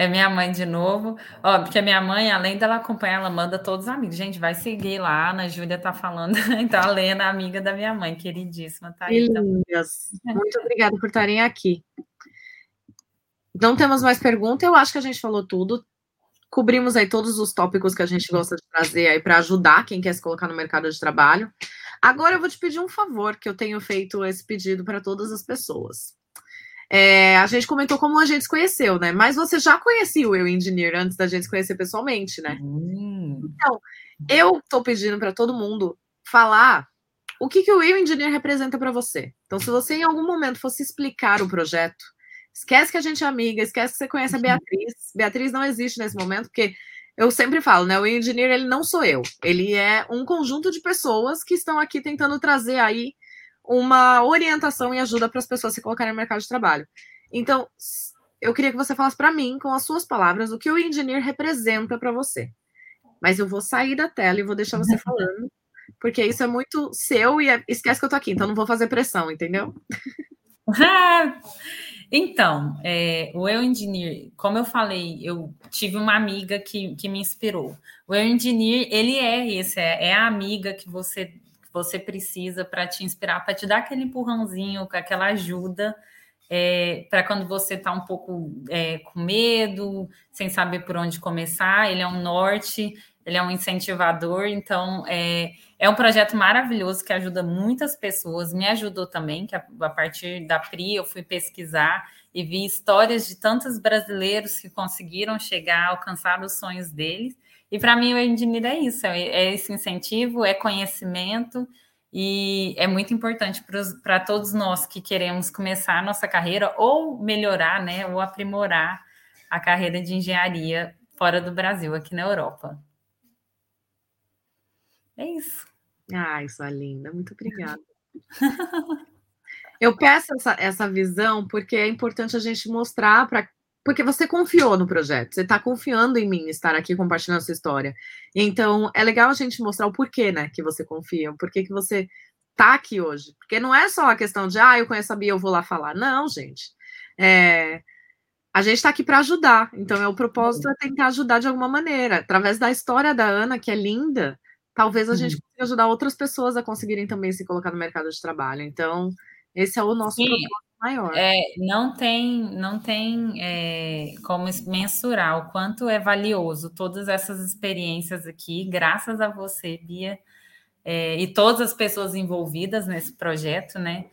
É minha mãe de novo. Ó, porque a minha mãe, além dela acompanhar, ela manda todos os amigos. Gente, vai seguir lá, a Ana Júlia tá falando. Então, a Lena, amiga da minha mãe, queridíssima, tá aí. Muito obrigada por estarem aqui. Não temos mais pergunta, eu acho que a gente falou tudo. Cobrimos aí todos os tópicos que a gente gosta de trazer aí para ajudar quem quer se colocar no mercado de trabalho. Agora eu vou te pedir um favor, que eu tenho feito esse pedido para todas as pessoas. É, a gente comentou como a gente se conheceu, né? Mas você já conhecia o Eu Engineer antes da gente se conhecer pessoalmente, né? Hum. Então, eu tô pedindo para todo mundo falar o que, que o Eu Engineer representa para você. Então, se você em algum momento fosse explicar o projeto, esquece que a gente é amiga, esquece que você conhece a uhum. Beatriz. Beatriz não existe nesse momento, porque eu sempre falo, né? O engineer ele não sou eu, ele é um conjunto de pessoas que estão aqui tentando trazer aí uma orientação e ajuda para as pessoas se colocarem no mercado de trabalho. Então, eu queria que você falasse para mim, com as suas palavras, o que o engineer representa para você. Mas eu vou sair da tela e vou deixar você falando, porque isso é muito seu e é... esquece que eu tô aqui, então não vou fazer pressão, entendeu? Então, é, o Eu Engineer, como eu falei, eu tive uma amiga que, que me inspirou. O Eu Engineer, ele é esse, é, é a amiga que você, você precisa para te inspirar, para te dar aquele empurrãozinho, aquela ajuda, é, para quando você está um pouco é, com medo, sem saber por onde começar. Ele é um norte, ele é um incentivador, então é, é um projeto maravilhoso que ajuda muitas pessoas, me ajudou também, que a, a partir da PRI eu fui pesquisar e vi histórias de tantos brasileiros que conseguiram chegar, alcançar os sonhos deles. E para mim o Engineer é isso, é, é esse incentivo, é conhecimento, e é muito importante para todos nós que queremos começar a nossa carreira ou melhorar, né, ou aprimorar a carreira de engenharia fora do Brasil, aqui na Europa. É isso. Ai, sua linda, muito obrigada. Eu peço essa, essa visão porque é importante a gente mostrar para. Porque você confiou no projeto, você está confiando em mim estar aqui compartilhando sua história. Então, é legal a gente mostrar o porquê, né, que você confia, o porquê que você está aqui hoje. Porque não é só a questão de, ah, eu conheço a Bia, eu vou lá falar. Não, gente. É, a gente está aqui para ajudar. Então, é o propósito é tentar ajudar de alguma maneira. Através da história da Ana, que é linda, talvez a gente consiga ajudar outras pessoas a conseguirem também se colocar no mercado de trabalho. Então, esse é o nosso Sim, maior. É, não tem, não tem é, como mensurar o quanto é valioso todas essas experiências aqui, graças a você, Bia, é, e todas as pessoas envolvidas nesse projeto, né?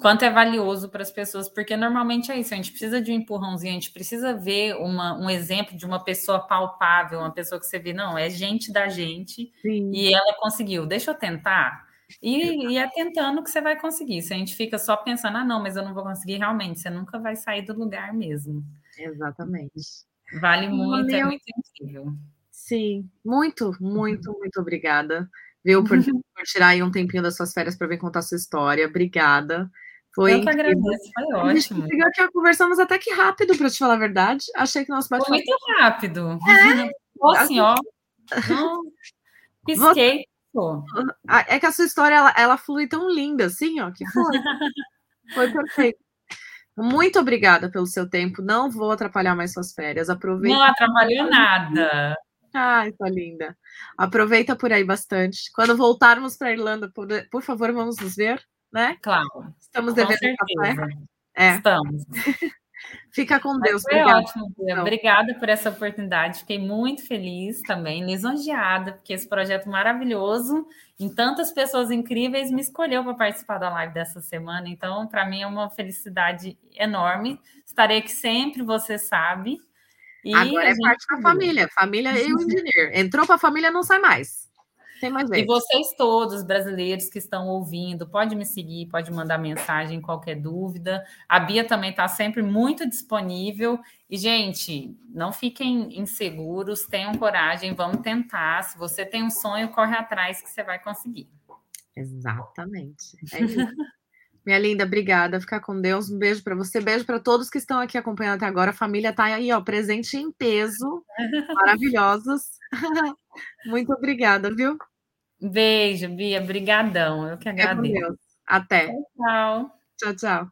quanto é valioso para as pessoas, porque normalmente é isso, a gente precisa de um empurrãozinho, a gente precisa ver uma, um exemplo de uma pessoa palpável, uma pessoa que você vê, não, é gente da gente, Sim. e ela conseguiu, deixa eu tentar. E, e, é tentando que você vai conseguir. Se a gente fica só pensando, ah, não, mas eu não vou conseguir realmente, você nunca vai sair do lugar mesmo. Exatamente. Vale muito, Valeu. é muito incrível. Sim, muito, muito, muito obrigada, viu, por, por tirar aí um tempinho das suas férias para vir contar a sua história. Obrigada. Foi Eu que agradeço, foi ótimo. A gente conversamos até que rápido, para te falar a verdade. Achei que nosso bate Foi muito rápido. É. assim, ó. Não, pisquei. É que a sua história, ela, ela flui tão linda, assim, ó, que foi. foi perfeito. Muito obrigada pelo seu tempo. Não vou atrapalhar mais suas férias. Aproveita. Não atrapalhou nada. Ai, sua linda. Aproveita por aí bastante. Quando voltarmos para Irlanda, por, por favor, vamos nos ver né? Claro. Estamos devendo café. É. Estamos. Fica com Deus. foi Obrigada. ótimo, Bia. Obrigada por essa oportunidade. Fiquei muito feliz também, lisonjeada, porque esse projeto maravilhoso, em tantas pessoas incríveis, me escolheu para participar da live dessa semana. Então, para mim é uma felicidade enorme. Estarei aqui sempre, você sabe. E Agora é parte da família. Família e o engineer. Entrou para a família, não sai mais. Tem mais E vocês todos, brasileiros que estão ouvindo, pode me seguir, pode mandar mensagem, qualquer dúvida. A Bia também está sempre muito disponível. E, gente, não fiquem inseguros, tenham coragem, vamos tentar. Se você tem um sonho, corre atrás que você vai conseguir. Exatamente. É isso. Minha linda, obrigada. Fica com Deus. Um beijo para você. Beijo para todos que estão aqui acompanhando até agora. A família está aí, ó, presente em peso. Maravilhosos. Muito obrigada, viu? Beijo, Bia. Brigadão. Eu que agradeço. Até. Tchau. Tchau, tchau.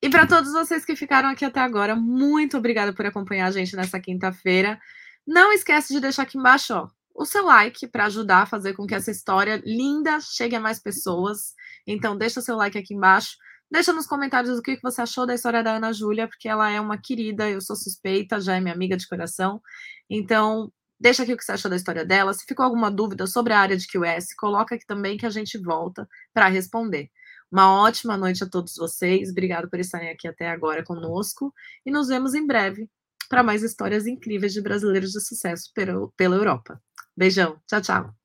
E para todos vocês que ficaram aqui até agora, muito obrigada por acompanhar a gente nessa quinta-feira. Não esquece de deixar aqui embaixo ó, o seu like para ajudar a fazer com que essa história linda chegue a mais pessoas. Então, deixa seu like aqui embaixo. Deixa nos comentários o que você achou da história da Ana Júlia, porque ela é uma querida, eu sou suspeita, já é minha amiga de coração. Então, Deixa aqui o que você achou da história dela. Se ficou alguma dúvida sobre a área de QS, coloca aqui também que a gente volta para responder. Uma ótima noite a todos vocês. Obrigado por estarem aqui até agora conosco. E nos vemos em breve para mais histórias incríveis de brasileiros de sucesso pela Europa. Beijão. Tchau, tchau.